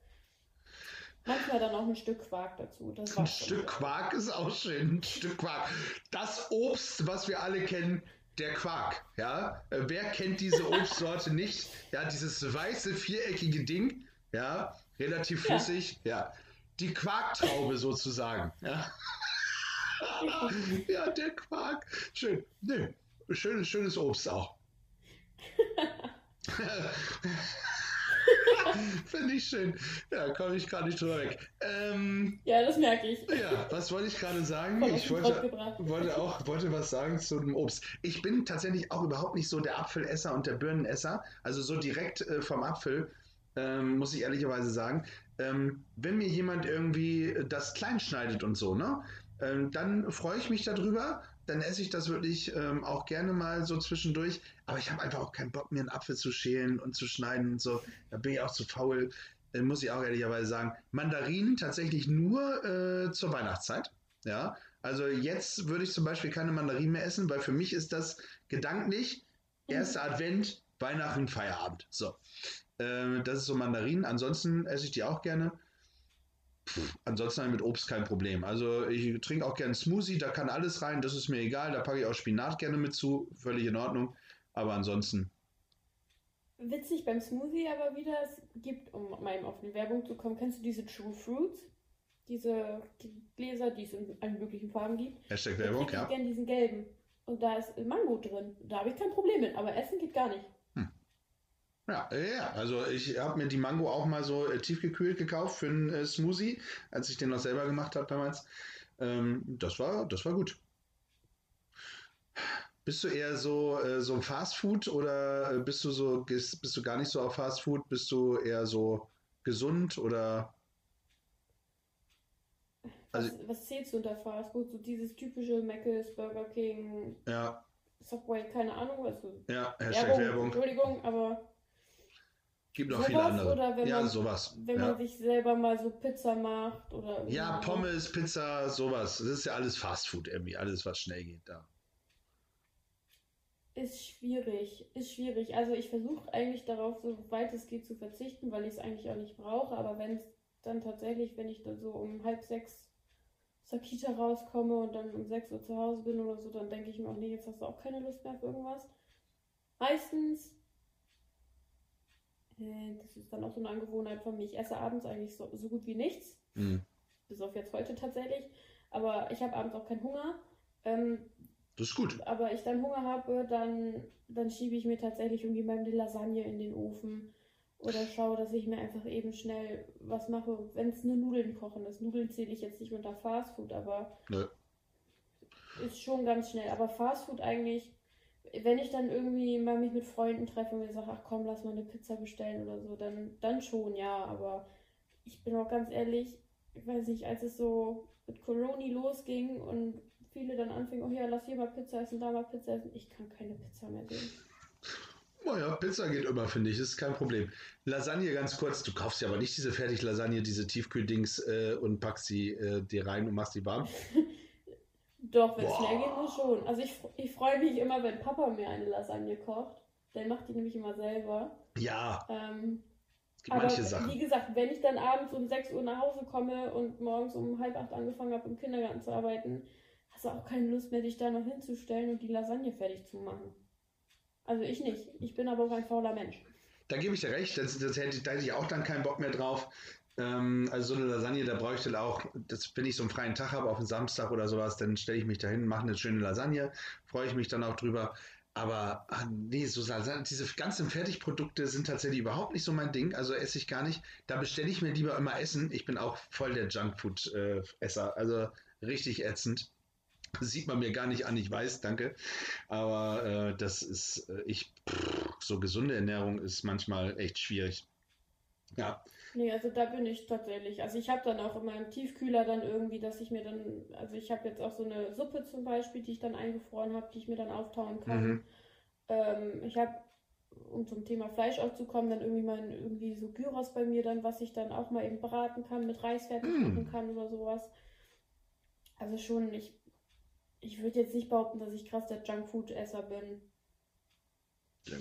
manchmal dann auch ein Stück Quark dazu. Das Ein Stück. Quark ist auch schön. Ein Stück Quark. Das Obst, was wir alle kennen, der Quark. Ja, Äh, wer kennt diese Obstsorte nicht? Ja, dieses weiße viereckige Ding. Ja, relativ Ja. flüssig. Ja, die Quarktraube sozusagen. Ja. ja, der Quark. Schön. Nö, schönes, schönes Obst auch. Finde ich schön. Ja, komme ich gerade nicht drüber weg. Ähm, Ja, das merke ich. ja, was wollte ich gerade sagen? Voll Ich wollte, wollte auch wollte was sagen zu dem Obst. Ich bin tatsächlich auch überhaupt nicht so der Apfelesser und der Birnenesser. Also so direkt äh, vom Apfel, ähm, muss ich ehrlicherweise sagen. Ähm, wenn mir jemand irgendwie äh, das klein schneidet und so, ne? Ähm, dann freue ich mich darüber. Dann esse ich das wirklich ähm, auch gerne mal so zwischendurch. Aber ich habe einfach auch keinen Bock, mir einen Apfel zu schälen und zu schneiden und so. Da bin ich auch zu faul. Äh, muss ich auch ehrlicherweise sagen. Mandarinen tatsächlich nur äh, zur Weihnachtszeit. Ja, also jetzt würde ich zum Beispiel keine Mandarinen mehr essen, weil für mich ist das gedanklich erster Advent, Weihnachten, Feierabend. So, äh, das ist so Mandarinen. Ansonsten esse ich die auch gerne. Ansonsten habe ich mit Obst kein Problem. Also ich trinke auch gerne Smoothie, da kann alles rein, das ist mir egal. Da packe ich auch Spinat gerne mit zu, völlig in Ordnung. Aber ansonsten, Witzig beim Smoothie aber wieder, es gibt, um mal eben auf die Werbung zu kommen, kennst du diese True Fruits? Diese Gläser, die es in allen möglichen Farben gibt. Hashtag Werbung, kriege ich ja. gerne diesen gelben. Und da ist Mango drin. Da habe ich kein Problem mit, aber Essen geht gar nicht. Ja, ja, also ich habe mir die Mango auch mal so äh, tiefgekühlt gekauft für einen äh, Smoothie, als ich den noch selber gemacht habe damals. Ähm, das war, das war gut. Bist du eher so, äh, so Fast Food oder äh, bist du so, gehst- bist du gar nicht so auf Fast Food? Bist du eher so gesund oder? Was, Also- was zählst du unter Fast Food? So dieses typische Mc's, Burger King, Ja, Subway, keine Ahnung. Also ja, Hashtag Werbung, Werbung. Entschuldigung, aber Gibt noch sowas viele andere. oder wenn ja, man, sowas. wenn ja. man sich selber mal so Pizza macht oder ja, Pommes, Pizza, sowas. Das ist ja alles Fast Food irgendwie, alles was schnell geht da. Ist schwierig, ist schwierig. Also ich versuche eigentlich darauf, so weit es geht, zu verzichten, weil ich es eigentlich auch nicht brauche. Aber wenn es dann tatsächlich, wenn ich dann so um halb sechs aus der Kita rauskomme und dann um sechs Uhr zu Hause bin oder so, dann denke ich mir auch, nee, jetzt hast du auch keine Lust mehr auf irgendwas. Meistens, das ist dann auch so eine Angewohnheit von mir, ich esse abends eigentlich so, so gut wie nichts. Mhm. Bis auf jetzt heute tatsächlich. Aber ich habe abends auch keinen Hunger. Ähm, Das ist gut. aber ich dann Hunger habe, dann, dann schiebe ich mir tatsächlich irgendwie mal eine Lasagne in den Ofen oder schaue, dass ich mir einfach eben schnell was mache, wenn es nur Nudeln kochen ist. Nudeln zähle ich jetzt nicht unter Fastfood, aber Nö. ist schon ganz schnell. Aber Fastfood eigentlich, wenn ich dann irgendwie mal mich mit Freunden treffe und mir sage, ach komm, lass mal eine Pizza bestellen oder so, dann, dann schon, ja. Aber ich bin auch ganz ehrlich, ich weiß nicht, als es so mit Corona losging und viele dann anfingen, oh ja, lass hier mal Pizza essen, da mal Pizza essen, ich kann keine Pizza mehr sehen. Naja, Pizza geht immer, finde ich, ist kein Problem. Lasagne ganz kurz, du kaufst ja aber nicht diese Fertig-Lasagne, diese Tiefkühldings äh, und packst sie äh, dir rein und machst die warm. Doch, wenn es schnell geht, nur schon. Also ich, ich freue mich immer, wenn Papa mir eine Lasagne kocht. Der macht die nämlich immer selber. Ja, Ähm, Aber manche Sachen. wie gesagt, wenn ich dann abends um 6 Uhr nach Hause komme und morgens um halb acht angefangen habe, im Kindergarten zu arbeiten, hast du auch keine Lust mehr, dich da noch hinzustellen und die Lasagne fertig zu machen. Also ich nicht. Ich bin aber auch ein fauler Mensch. Da gebe ich dir recht, das, das hätte, da hätte ich auch dann keinen Bock mehr drauf. Ähm, also so eine Lasagne, da bräuchte ich auch, das, wenn ich so einen freien Tag habe, auf einen Samstag oder sowas, dann stelle ich mich dahin, mache eine schöne Lasagne, freue ich mich dann auch drüber. Aber ah, nee, so Lasagne, diese ganzen Fertigprodukte sind tatsächlich überhaupt nicht so mein Ding, also esse ich gar nicht. Da bestelle ich mir lieber immer Essen. Ich bin auch voll der Junkfood-Esser, also richtig ätzend. Sieht man mir gar nicht an, ich weiß, danke. Aber äh, das ist, äh, ich, pff, so gesunde Ernährung ist manchmal echt schwierig. Ja. Nee, also da bin ich tatsächlich. Also ich habe dann auch in meinem Tiefkühler dann irgendwie, dass ich mir dann, also ich habe jetzt auch so eine Suppe zum Beispiel, die ich dann eingefroren habe, die ich mir dann auftauen kann. Mhm. Ähm, ich habe, um zum Thema Fleisch auch zu kommen, dann irgendwie mal irgendwie so Gyros bei mir dann, was ich dann auch mal eben braten kann, mit Reis fertig Mm. machen kann oder sowas. Also schon, ich, ich würde jetzt nicht behaupten, dass ich krass der Junkfood-Esser bin.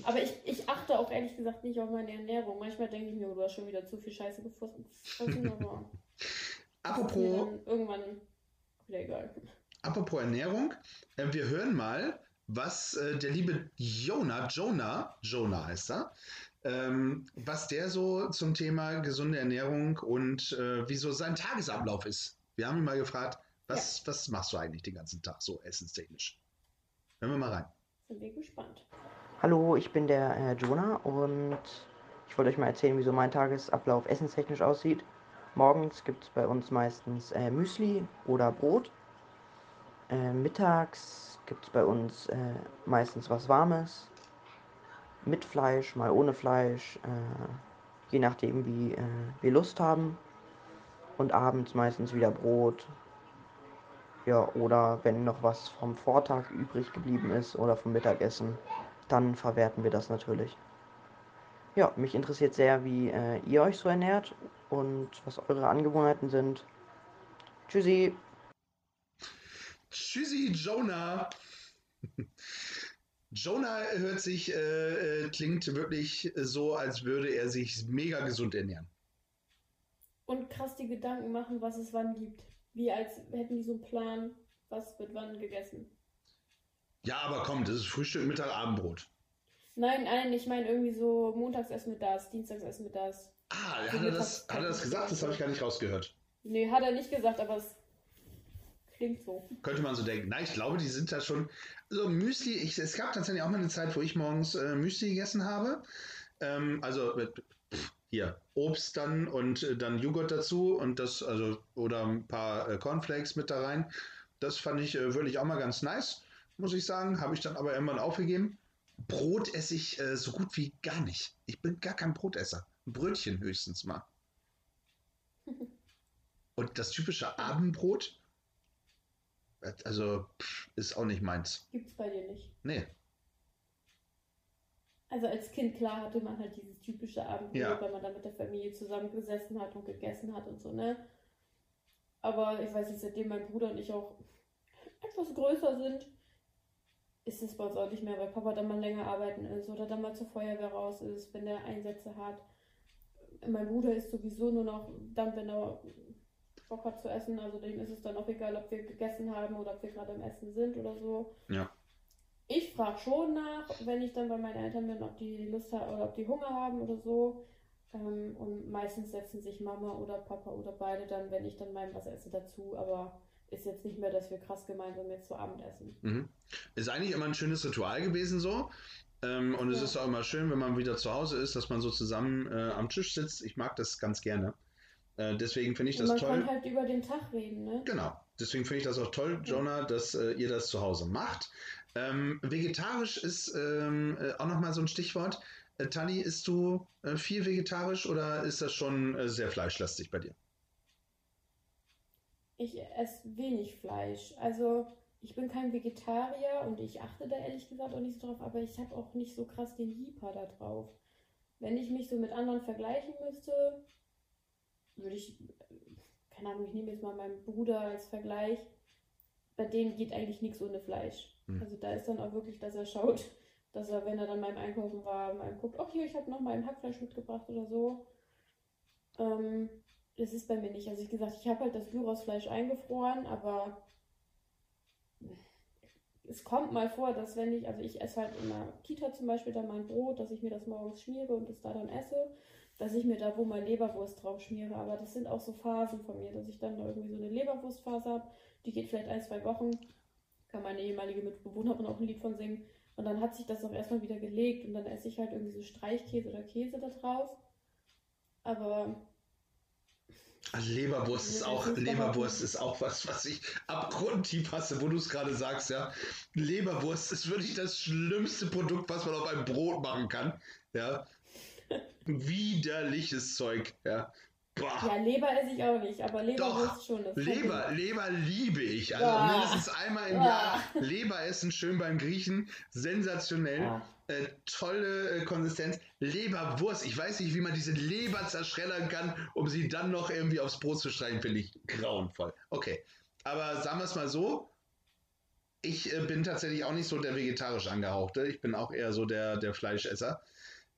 Aber ich, ich achte auch ehrlich gesagt nicht auf meine Ernährung. Manchmal denke ich mir, oh, du hast schon wieder zu viel Scheiße gefressen, aber Apropos, irgendwann wieder egal. apropos Ernährung, äh, wir hören mal, was äh, der liebe Jonah, Jonah, Jonah heißt er, ähm, was der so zum Thema gesunde Ernährung und äh, wieso sein Tagesablauf ist. Wir haben ihn mal gefragt, was, was machst du eigentlich den ganzen Tag so essenstechnisch? Hören wir mal rein. Sind wir gespannt. Hallo, ich bin der äh, Jonah und ich wollte euch mal erzählen, wie so mein Tagesablauf essenstechnisch aussieht. Morgens gibt es bei uns meistens äh, Müsli oder Brot. Äh, mittags gibt es bei uns äh, meistens was Warmes. Mit Fleisch, mal ohne Fleisch. Äh, je nachdem, wie äh, wir Lust haben. Und abends meistens wieder Brot. Ja, oder wenn noch was vom Vortag übrig geblieben ist oder vom Mittagessen, dann verwerten wir das natürlich. Ja, mich interessiert sehr, wie äh, ihr euch so ernährt und was eure Angewohnheiten sind. Tschüssi! Tschüssi, Jonah. Jonah hört sich, äh, äh, klingt wirklich so, als würde er sich mega gesund ernähren. Und krass die Gedanken machen, was es wann gibt. Wie als hätten die so einen Plan, was wird wann gegessen. Ja, aber komm, das ist Frühstück, Mittag, Abendbrot. Nein, nein, ich meine irgendwie so montags essen wir das, dienstags essen wir das. Ah, hat er, das, hat er das gesagt? Das habe ich gar nicht rausgehört. Nee, hat er nicht gesagt, aber es klingt so. Könnte man so denken. Nein, ich glaube, die sind da schon. So, Müsli, ich, es gab tatsächlich auch mal eine Zeit, wo ich morgens äh, Müsli gegessen habe. Ähm, also mit, pff, hier, Obst dann und äh, dann Joghurt dazu und das, also, oder ein paar äh, Cornflakes mit da rein. Das fand ich äh, wirklich auch mal ganz nice, muss ich sagen. Habe ich dann aber irgendwann aufgegeben. Brot esse ich äh, so gut wie gar nicht. Ich bin gar kein Brotesser. Ein Brötchen höchstens mal. Und das typische Abendbrot, also pff, ist auch nicht meins. Gibt's bei dir nicht. Nee. Also als Kind, klar, hatte man halt dieses typische Abendbrot, Ja. weil man dann mit der Familie zusammengesessen hat und gegessen hat und so, ne? Aber ich weiß nicht, seitdem mein Bruder und ich auch etwas größer sind, ist es bei uns auch nicht mehr, weil Papa dann mal länger arbeiten ist oder dann mal zur Feuerwehr raus ist, wenn der Einsätze hat. Mein Bruder ist sowieso nur noch dann, wenn er Bock hat zu essen, also dem ist es dann auch egal, ob wir gegessen haben oder ob wir gerade am Essen sind oder so. Ja. Ich frage schon nach, wenn ich dann bei meinen Eltern bin, ob die Lust haben oder ob die Hunger haben oder so. Ähm, und meistens setzen sich Mama oder Papa oder beide dann, wenn ich dann mal was esse, dazu. Aber ist jetzt nicht mehr, dass wir krass gemeinsam jetzt zu Abend essen. Mhm. Ist eigentlich immer ein schönes Ritual gewesen so. Ähm, und es Ja. ist auch immer schön, wenn man wieder zu Hause ist, dass man so zusammen äh, am Tisch sitzt. Ich mag das ganz gerne. Äh, deswegen finde ich Und das man toll. kann halt über den Tag reden, ne? Genau. Deswegen finde ich das auch toll, Jonah, dass äh, ihr das zu Hause macht. Ähm, vegetarisch ist ähm, äh, auch nochmal so ein Stichwort. Äh, Tani, isst du äh, viel vegetarisch oder ist das schon äh, sehr fleischlastig bei dir? Ich esse wenig Fleisch. Also ich bin kein Vegetarier und ich achte da ehrlich gesagt auch nicht so drauf, aber ich habe auch nicht so krass den Jeeper da drauf. Wenn ich mich so mit anderen vergleichen müsste, würde ich, keine Ahnung, ich nehme jetzt mal meinen Bruder als Vergleich. Bei dem geht eigentlich nichts ohne Fleisch. Hm. Also da ist dann auch wirklich, dass er schaut, dass er, wenn er dann beim Einkaufen war, mal guckt, oh hier, ich habe noch mal ein Hackfleisch mitgebracht oder so. Ähm, das ist bei mir nicht. Also, wie gesagt, ich habe halt das Gyrosfleisch eingefroren, aber es kommt mal vor, dass wenn ich, also ich esse halt in der Kita zum Beispiel dann mein Brot, dass ich mir das morgens schmiere und es da dann esse, dass ich mir da wo mal Leberwurst drauf schmiere. Aber das sind auch so Phasen von mir, dass ich dann da irgendwie so eine Leberwurstphase habe, die geht vielleicht ein, zwei Wochen. Kann meine ehemalige Mitbewohnerin auch ein Lied von singen. Und dann hat sich das auch erstmal wieder gelegt und dann esse ich halt irgendwie so Streichkäse oder Käse da drauf. Aber Also Leberwurst ist auch, Leberwurst ist auch was, was ich abgrundtief hasse, wo du es gerade sagst, ja. Leberwurst ist wirklich das schlimmste Produkt, was man auf einem Brot machen kann. Ja. Widerliches Zeug, ja. Boah. Ja, Leber esse ich auch nicht, aber Leberwurst Doch, schon. Das Leber, Leber liebe ich. Also Boah. mindestens einmal im Boah. Jahr Leber essen, schön beim Griechen. Sensationell. Äh, tolle äh, Konsistenz. Leberwurst. Ich weiß nicht, wie man diese Leber zerschreddern kann, um sie dann noch irgendwie aufs Brot zu streichen, finde ich grauenvoll. Okay. Aber sagen wir es mal so. Ich äh, bin tatsächlich auch nicht so der vegetarisch angehauchte. Ich bin auch eher so der, der Fleischesser.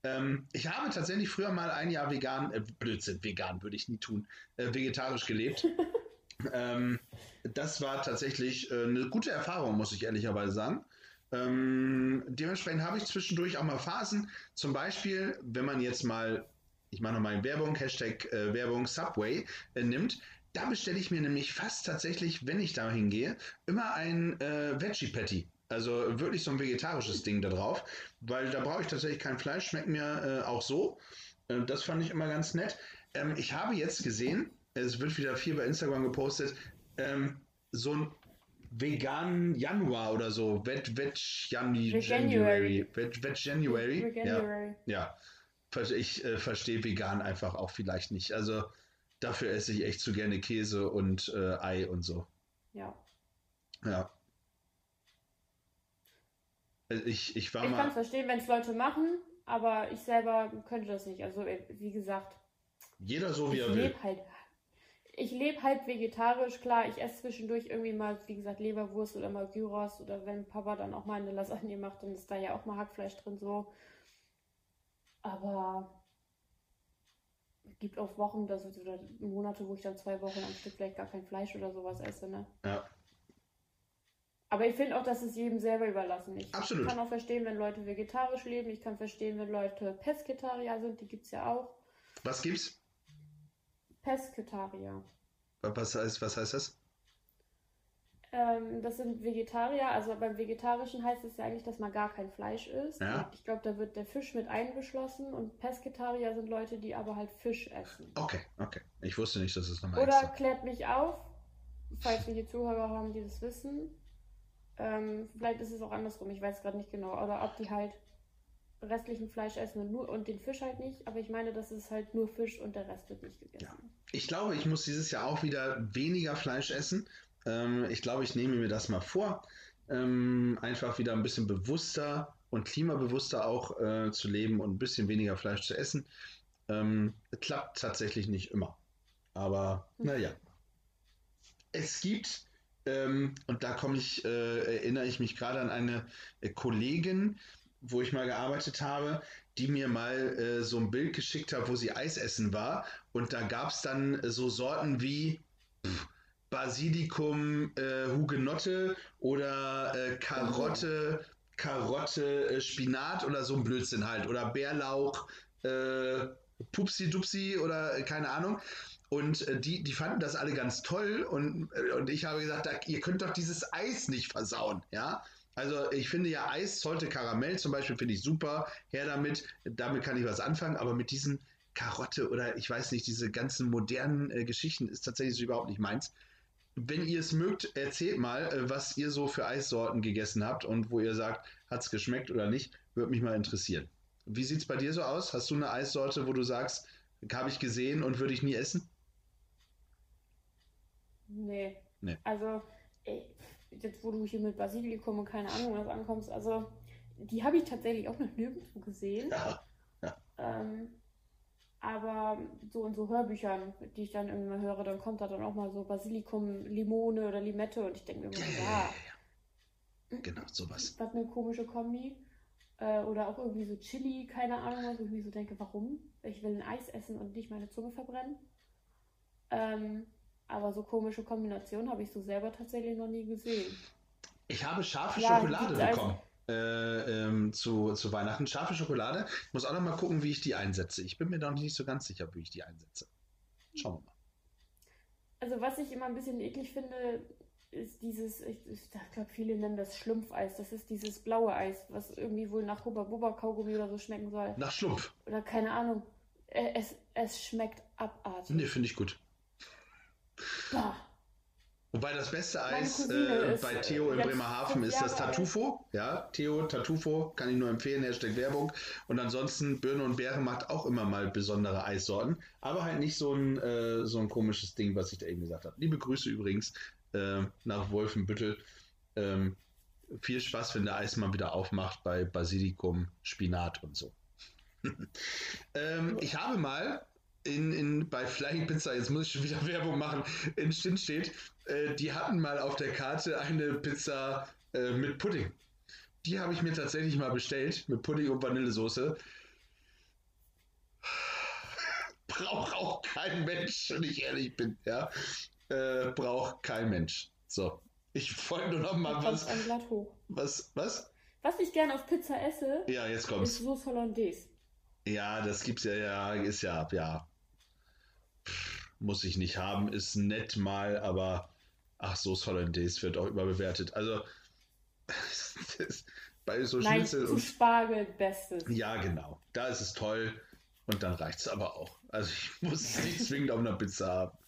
Ähm, ich habe tatsächlich früher mal ein Jahr vegan, äh, Blödsinn, vegan würde ich nie tun, äh, vegetarisch gelebt. ähm, das war tatsächlich äh, eine gute Erfahrung, muss ich ehrlicherweise sagen. Ähm, dementsprechend habe ich zwischendurch auch mal Phasen, zum Beispiel, wenn man jetzt mal, ich mache nochmal Werbung, Hashtag äh, Werbung Subway äh, nimmt, da bestelle ich mir nämlich fast tatsächlich, wenn ich da hingehe, immer ein äh, Veggie Patty. Also wirklich so ein vegetarisches Ding da drauf, weil da brauche ich tatsächlich kein Fleisch, schmeckt mir äh, auch so. Äh, das fand ich immer ganz nett. Ähm, ich habe jetzt gesehen, es wird wieder viel bei Instagram gepostet, ähm, so ein veganen Januar oder so, Veg, Veg Janu- Veganuary. January, Veg, Veg January. Ja, January. ja. Ver- ich äh, verstehe vegan einfach auch vielleicht nicht. Also dafür esse ich echt zu gerne Käse und äh, Ei und so. Ja. Ja. Äh, Ich, ich war Ich kann mal. es verstehen, wenn es Leute machen, aber ich selber könnte das nicht. Also, äh, wie gesagt, Jeder so wie ich er will. lebe halt. Ich lebe halt vegetarisch, klar. Ich esse zwischendurch irgendwie mal, wie gesagt, Leberwurst oder mal Gyros oder wenn Papa dann auch mal eine Lasagne macht, dann ist da ja auch mal Hackfleisch drin so. Aber es gibt auch Wochen das, oder Monate, wo ich dann zwei Wochen am Stück vielleicht gar kein Fleisch oder sowas esse, ne? Ja. Aber ich finde auch, dass es jedem selber überlassen. Ich Absolut. kann auch verstehen, wenn Leute vegetarisch leben. Ich kann verstehen, wenn Leute Pesketarier sind. Die gibt es ja auch. Was gibt's? Pesketarier. Was heißt, was heißt das? Ähm, das sind Vegetarier. Also beim Vegetarischen heißt es ja eigentlich, dass man gar kein Fleisch isst. Ja. Ich glaube, da wird der Fisch mit eingeschlossen. Und Pesketarier sind Leute, die aber halt Fisch essen. Okay, okay. Ich wusste nicht, dass es nochmal Oder extra. klärt mich auf, falls wir hier Zuhörer haben, die das wissen. Ähm, vielleicht ist es auch andersrum, ich weiß gerade nicht genau. Oder ob die halt restlichen Fleisch essen und, nur, und den Fisch halt nicht. Aber ich meine, das ist halt nur Fisch und der Rest wird nicht gegessen. Ja. Ich glaube, ich muss dieses Jahr auch wieder weniger Fleisch essen. Ähm, ich glaube, ich nehme mir das mal vor, ähm, einfach wieder ein bisschen bewusster und klimabewusster auch äh, zu leben und ein bisschen weniger Fleisch zu essen. Ähm, klappt tatsächlich nicht immer. Aber Hm. naja. Es gibt, ähm, und da komme ich, äh, erinnere ich mich gerade an eine äh, Kollegin, wo ich mal gearbeitet habe, die mir mal äh, so ein Bild geschickt hat, wo sie Eis essen war. Und da gab es dann äh, so Sorten wie pff, Basilikum, äh, Hugenotte oder äh, Karotte, Karotte, äh, Spinat oder so ein Blödsinn halt. Oder Bärlauch, äh, Pupsi Dupsi oder keine Ahnung. Und die, die fanden das alle ganz toll und, und ich habe gesagt, ihr könnt doch dieses Eis nicht versauen, ja. Also ich finde ja Eis, sollte Karamell zum Beispiel, finde ich super, her damit, damit kann ich was anfangen, aber mit diesen Karotte oder ich weiß nicht, diese ganzen modernen äh, Geschichten ist tatsächlich so überhaupt nicht meins. Wenn ihr es mögt, erzählt mal, äh, was ihr so für Eissorten gegessen habt und wo ihr sagt, hat es geschmeckt oder nicht, würde mich mal interessieren. Wie sieht es bei dir so aus? Hast du eine Eissorte, wo du sagst, habe ich gesehen und würde ich nie essen? Nee. Nee. Also, ey, jetzt wo du hier mit Basilikum und keine Ahnung was ankommst, also die habe ich tatsächlich auch noch nirgendwo gesehen. Ja. Ähm, aber so in so Hörbüchern, die ich dann mal höre, dann kommt da dann auch mal so Basilikum, Limone oder Limette und ich denke mir immer, so, ja, Genau, sowas. was eine komische Kombi. Äh, oder auch irgendwie so Chili, keine Ahnung was, wo ich mir so denke, warum? Ich will ein Eis essen und nicht meine Zunge verbrennen. Ähm, aber so komische Kombinationen habe ich so selber tatsächlich noch nie gesehen. Ich habe scharfe Ja, Schokolade also- bekommen. Äh, ähm, zu, zu Weihnachten. Scharfe Schokolade. Ich muss auch noch mal gucken, wie ich die einsetze. Ich bin mir noch nicht so ganz sicher, wie ich die einsetze. Schauen wir mal. Also was ich immer ein bisschen eklig finde, ist dieses, ich, ich glaube viele nennen das Schlumpfeis. Das ist dieses blaue Eis, was irgendwie wohl nach Hubba Bubba Kaugummi oder so schmecken soll. Nach Schlumpf. Oder keine Ahnung. Äh, Es, es schmeckt abartig. Nee, finde ich gut. Bah. Wobei das beste Eis äh, bei Theo in Bremerhaven ist das. Tartufo. Ja, Theo Tartufo kann ich nur empfehlen, Hashtag Werbung. Und ansonsten Birne und Beere macht auch immer mal besondere Eissorten, aber halt nicht so ein, äh, so ein komisches Ding, was ich da eben gesagt habe. Liebe Grüße übrigens äh, nach Wolfenbüttel. Ähm, viel Spaß, wenn der Eis mal wieder aufmacht bei Basilikum, Spinat und so. ähm, ich habe mal in, in, bei Flying Pizza, jetzt muss ich schon wieder Werbung machen, in Stinn steht, äh, die hatten mal auf der Karte eine Pizza äh, mit Pudding. Die habe ich mir tatsächlich mal bestellt, mit Pudding und Vanillesoße. Braucht auch kein Mensch, wenn ich ehrlich bin, ja. Äh, braucht kein Mensch. So. Ich wollte nur noch mal was, ein Blatt hoch. was, was? Was ich gerne auf Pizza esse, Ja, jetzt ist kommt's. Sauce Hollandaise. Ja, das gibt's ja, ja, ist ja, ja. Muss ich nicht haben, ist nett mal, aber ach, so Hollandaise wird auch überbewertet. Also, bei so Nein, Schnitzel zu und. Spargel bestes. Ja, genau. Da ist es toll und dann reicht's aber auch. Also, ich muss es nicht zwingend auf einer Pizza haben.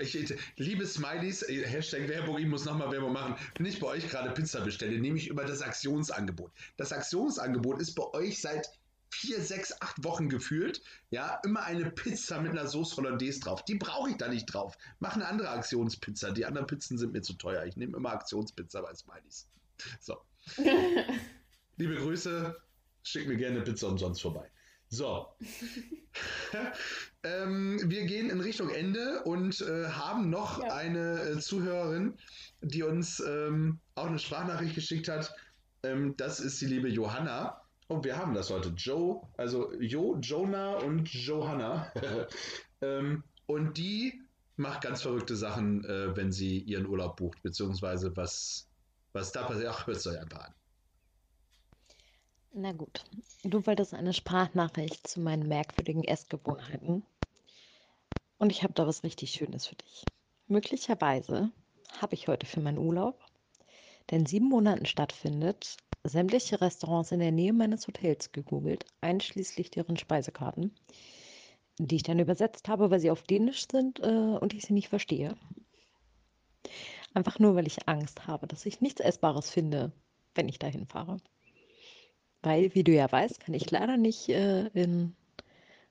Ich, ich, liebe Smileys, äh, Hashtag Werbung, ich muss nochmal Werbung machen. Wenn ich bei euch gerade Pizza bestelle, nehme ich über das Aktionsangebot. Das Aktionsangebot ist bei euch seit vier, sechs, acht Wochen gefühlt. Ja, immer eine Pizza mit einer Sauce Hollandaise drauf. Die brauche ich da nicht drauf. Mach eine andere Aktionspizza. Die anderen Pizzen sind mir zu teuer. Ich nehme immer Aktionspizza bei Smileys. So. Liebe Grüße, schick mir gerne Pizza umsonst vorbei. So. ähm, wir gehen in Richtung Ende und äh, haben noch Ja. eine äh, Zuhörerin, die uns ähm, auch eine Sprachnachricht geschickt hat. Ähm, das ist die liebe Johanna. Oh, wir haben das heute. Joe, also Jo, Jonah und Johanna. ähm, und die macht ganz verrückte Sachen, äh, wenn sie ihren Urlaub bucht, beziehungsweise was, was da passiert. Ach, hört es euch einfach an. Na gut, du wolltest eine Sprachnachricht zu meinen merkwürdigen Essgewohnheiten. Und ich habe da was richtig Schönes für dich. Möglicherweise habe ich heute für meinen Urlaub, der in sieben Monaten stattfindet, sämtliche Restaurants in der Nähe meines Hotels gegoogelt, einschließlich deren Speisekarten, die ich dann übersetzt habe, weil sie auf Dänisch sind äh, und ich sie nicht verstehe. Einfach nur, weil ich Angst habe, dass ich nichts Essbares finde, wenn ich dahin fahre. Weil, wie du ja weißt, kann ich leider nicht äh, in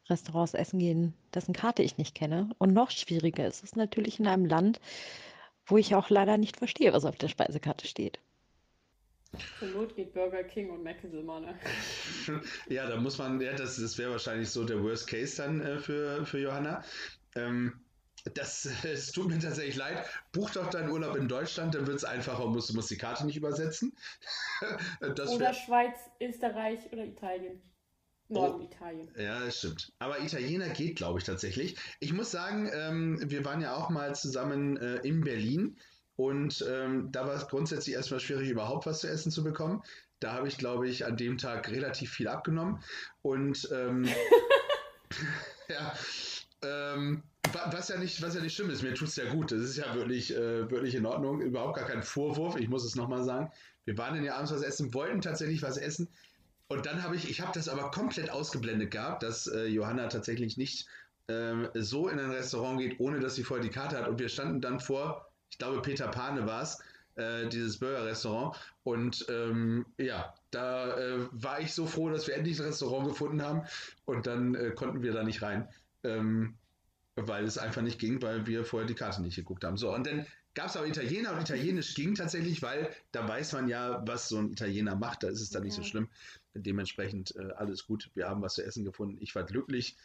Restaurants essen gehen, dessen Karte ich nicht kenne. Und noch schwieriger ist es natürlich in einem Land, wo ich auch leider nicht verstehe, was auf der Speisekarte steht. Zur Not geht Burger King und Mac immer, ne? Ja, da muss man, ja, das, das wäre wahrscheinlich so der Worst Case dann äh, für, für Johanna. Ähm, das, es tut mir tatsächlich leid. Buch doch deinen Urlaub in Deutschland, dann wird es einfacher und musst, du musst die Karte nicht übersetzen. das Oder Schweiz, Österreich oder Italien. Norditalien. ja, das stimmt. Aber Italiener geht, glaube ich, tatsächlich. Ich muss sagen, ähm, wir waren ja auch mal zusammen äh, in Berlin und ähm, da war es grundsätzlich erstmal schwierig, überhaupt was zu essen zu bekommen. Da habe ich, glaube ich, an dem Tag relativ viel abgenommen. Und ähm, ja, ähm, wa- was ja nicht, was ja nicht schlimm ist, mir tut es ja gut. Das ist ja wirklich, äh, wirklich in Ordnung. Überhaupt gar kein Vorwurf. Ich muss es nochmal sagen. Wir waren dann ja abends was essen, wollten tatsächlich was essen. Und dann habe ich, ich habe das aber komplett ausgeblendet gehabt, dass äh, Johanna tatsächlich nicht ähm, so in ein Restaurant geht, ohne dass sie vorher die Karte hat. Und wir standen dann vor, ich glaube, Peter Pane war es, äh, dieses Burger-Restaurant. Und ähm, ja, da äh, war ich so froh, dass wir endlich ein Restaurant gefunden haben. Und dann äh, konnten wir da nicht rein, ähm, weil es einfach nicht ging, weil wir vorher die Karte nicht geguckt haben. So, und dann gab es aber Italiener und Italienisch ging tatsächlich, weil da weiß man ja, was so ein Italiener macht. Da ist es dann nicht so Ja. schlimm. Dementsprechend äh, alles gut. Wir haben was zu essen gefunden. Ich war glücklich.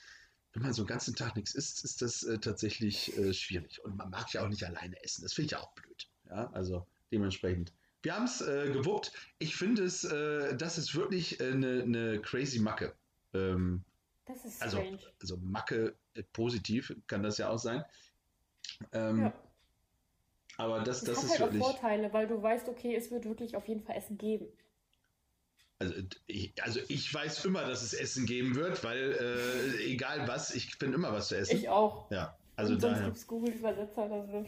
Wenn man so einen ganzen Tag nichts isst, ist das äh, tatsächlich äh, schwierig. Und man mag ja auch nicht alleine essen. Das finde ich ja auch blöd. Ja, also dementsprechend. Wir haben es äh, gewuppt. Ich finde es, äh, das ist wirklich eine eine crazy Macke. Ähm, Das ist Also, strange. also Macke äh, positiv kann das ja auch sein. Ähm, ja. Aber das, Das, das hat ist halt wirklich. auch Vorteile, weil du weißt, okay, es wird wirklich auf jeden Fall Essen geben. Also ich, also ich weiß immer, dass es Essen geben wird, weil äh, egal was, ich finde immer was zu essen. Ich auch. Ja, also und sonst gibt es Google-Übersetzer oder so.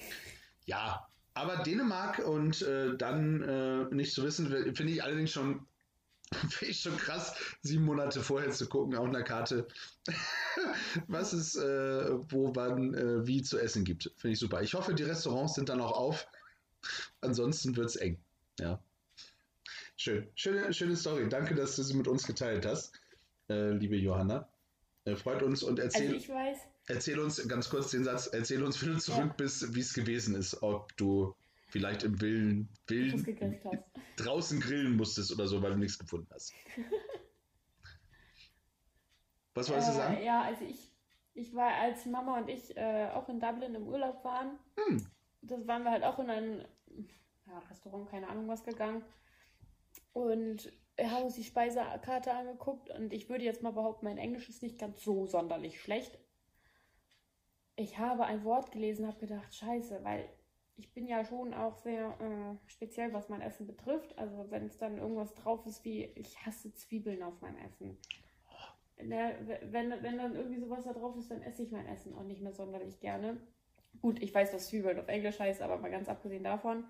Ja, aber Dänemark und äh, dann äh, nicht zu wissen, finde ich allerdings schon Finde ich schon krass, sieben Monate vorher zu gucken auf einer Karte, was es äh, wo, wann, äh, wie zu essen gibt. Finde ich super. Ich hoffe, die Restaurants sind dann auch auf. Ansonsten wird es eng. Ja. Schön. Schöne, schöne Story. Danke, dass du sie mit uns geteilt hast, äh, liebe Johanna. Äh, freut uns und erzähl, Also weiß, erzähl uns ganz kurz den Satz, erzähl uns, wenn du zurück Ja. bist, wie es gewesen ist. Ob du vielleicht im Willen, du Willen draußen grillen musstest oder so, weil du nichts gefunden hast. Was wolltest du Äh, sagen? ja, also ich, ich war, als Mama und ich äh, auch in Dublin im Urlaub waren, Hm. das waren wir halt auch in ein ja, Restaurant, keine Ahnung was gegangen. Und haben uns die Speisekarte angeguckt und ich würde jetzt mal behaupten, mein Englisch ist nicht ganz so sonderlich schlecht. Ich habe ein Wort gelesen, habe gedacht, scheiße, weil ich bin ja schon auch sehr äh, speziell, was mein Essen betrifft. Also wenn es dann irgendwas drauf ist wie, ich hasse Zwiebeln auf meinem Essen. Ne, wenn, wenn dann irgendwie sowas da drauf ist, dann esse ich mein Essen auch nicht mehr sonderlich gerne. Gut, ich weiß, was Zwiebeln auf Englisch heißt, aber mal ganz abgesehen davon,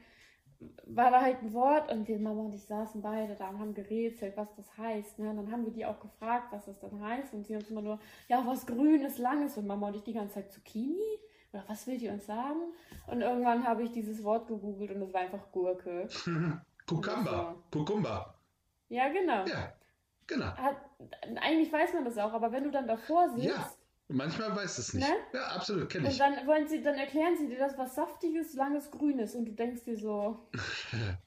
war da halt ein Wort und die Mama und ich saßen beide da und haben gerätselt, was das heißt. Ne? Und dann haben wir die auch gefragt, was das dann heißt. Und sie uns immer nur, ja, was Grünes, Langes. Und Mama und ich die ganze Zeit Zucchini? Oder was will die uns sagen? Und irgendwann habe ich dieses Wort gegoogelt und es war einfach Gurke. Cucumber. Cucumber. Ja, genau. Ja, genau. Hat, eigentlich weiß man das auch, aber wenn du dann davor sitzt, Ja, manchmal weiß es nicht. Ne? Ja, absolut, kenne Und ich. dann wollen sie, dann erklären sie dir das, was saftiges, langes, grünes. Und du denkst dir so,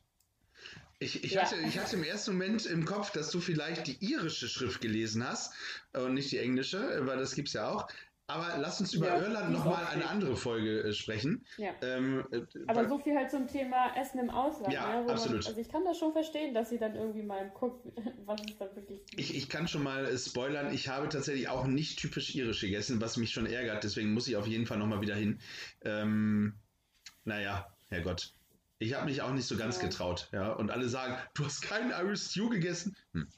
Ich, ich, Ja. hatte, ich hatte im ersten Moment im Kopf, dass du vielleicht die irische Schrift gelesen hast und nicht die englische, weil das gibt es ja auch. Aber lass uns über Ja, Irland nochmal eine andere Folge äh, sprechen. ja. Ähm, äh, Aber so viel halt zum Thema Essen im Ausland. Ja, ne, absolut. Man, also ich kann das schon verstehen, dass sie dann irgendwie mal guckt, was es da wirklich gibt. Ich, ich kann schon mal äh, spoilern, ich habe tatsächlich auch nicht typisch irisch gegessen, was mich schon ärgert, deswegen muss ich auf jeden Fall nochmal wieder hin. Ähm, naja, Herrgott. Ich habe mich auch nicht so ganz Ja. getraut, ja. Und alle sagen, du hast keinen Irish Stew gegessen. Hm,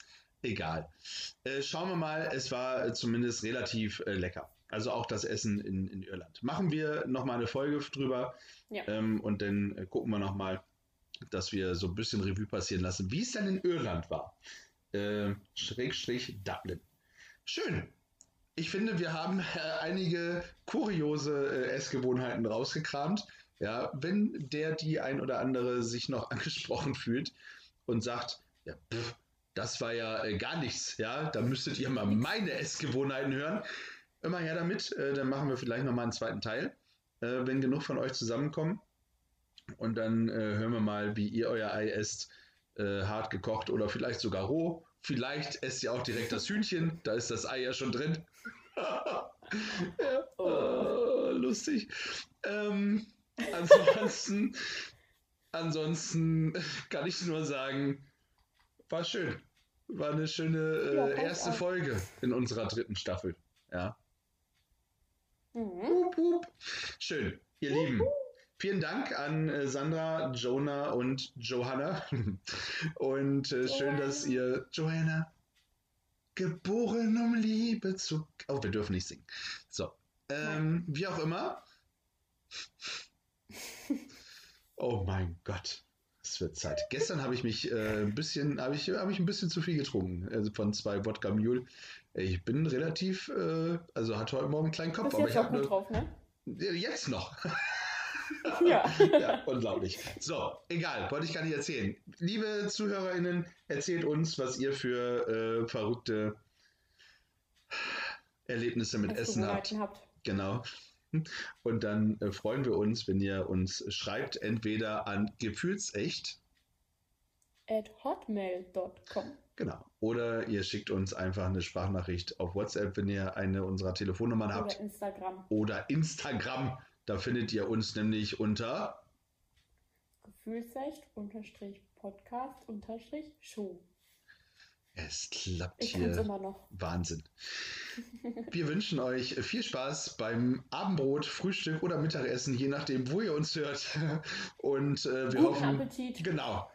egal. Äh, schauen wir mal, es war äh, zumindest relativ äh, lecker. Also auch das Essen in, in Irland. Machen wir nochmal eine Folge drüber Ja. ähm, und dann äh, gucken wir nochmal, dass wir so ein bisschen Revue passieren lassen, wie es dann in Irland war äh, Schrägstrich Dublin. Schön. Ich finde, wir haben äh, einige kuriose äh, Essgewohnheiten rausgekramt. Ja, wenn der die ein oder andere sich noch angesprochen fühlt und sagt, ja, pff, das war ja äh, gar nichts, ja, da müsstet ihr mal meine Essgewohnheiten hören. Immer her damit, äh, dann machen wir vielleicht nochmal einen zweiten Teil, äh, wenn genug von euch zusammenkommen. Und dann äh, hören wir mal, wie ihr euer Ei esst äh, hart gekocht oder vielleicht sogar roh. Vielleicht esst ihr auch direkt das Hühnchen, da ist das Ei ja schon drin. ja, oh, lustig. Ähm, ansonsten, ansonsten kann ich nur sagen, war schön. War eine schöne äh, erste. Folge in unserer dritten Staffel. Ja. Mhm. Schön, ihr Lieben. Vielen Dank an äh, Sandra, Jonah und Johanna. Und äh, schön, dass ihr Joanna geboren um Liebe zu. Oh, wir dürfen nicht singen. So. Ähm, wie auch immer. Oh mein Gott. Es wird Zeit. Gestern habe ich mich äh, ein bisschen, habe ich, habe ich ein bisschen zu viel getrunken. Also von zwei Wodka Mule. Ich bin relativ, äh, also hatte heute Morgen einen kleinen Kopf, Bist aber jetzt ich auch habe nur, drauf, ne? Jetzt noch. Ja. ja, unglaublich. So, egal, wollte ich gar nicht erzählen. Liebe ZuhörerInnen, erzählt uns, was ihr für äh, verrückte Erlebnisse mit Essen habt. Habt. Genau. Und dann äh, freuen wir uns, wenn ihr uns schreibt, entweder an gefühlsecht, At hotmail.com. genau, oder ihr schickt uns einfach eine Sprachnachricht auf WhatsApp, wenn ihr eine unserer Telefonnummern habt, Oder Instagram. oder Instagram. Da findet ihr uns nämlich unter Gefühlsecht unterstrich Podcast unterstrich Show. Es klappt Ich hier. immer noch. Wahnsinn. Wir wünschen euch viel Spaß beim Abendbrot, Frühstück oder Mittagessen, je nachdem, wo ihr uns hört. Und äh, wir Guten hoffen. Appetit. Genau.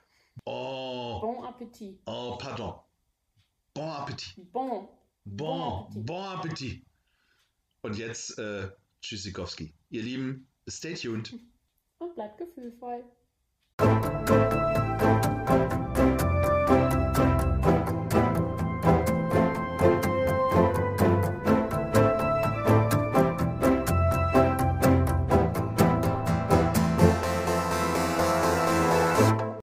Oh, Bon Appetit. oh, pardon. Bon Appetit. Bon. Bon, Bon Appetit. Und jetzt äh, Tschüssikowski. Ihr Lieben, stay tuned. Und bleibt gefühlvoll.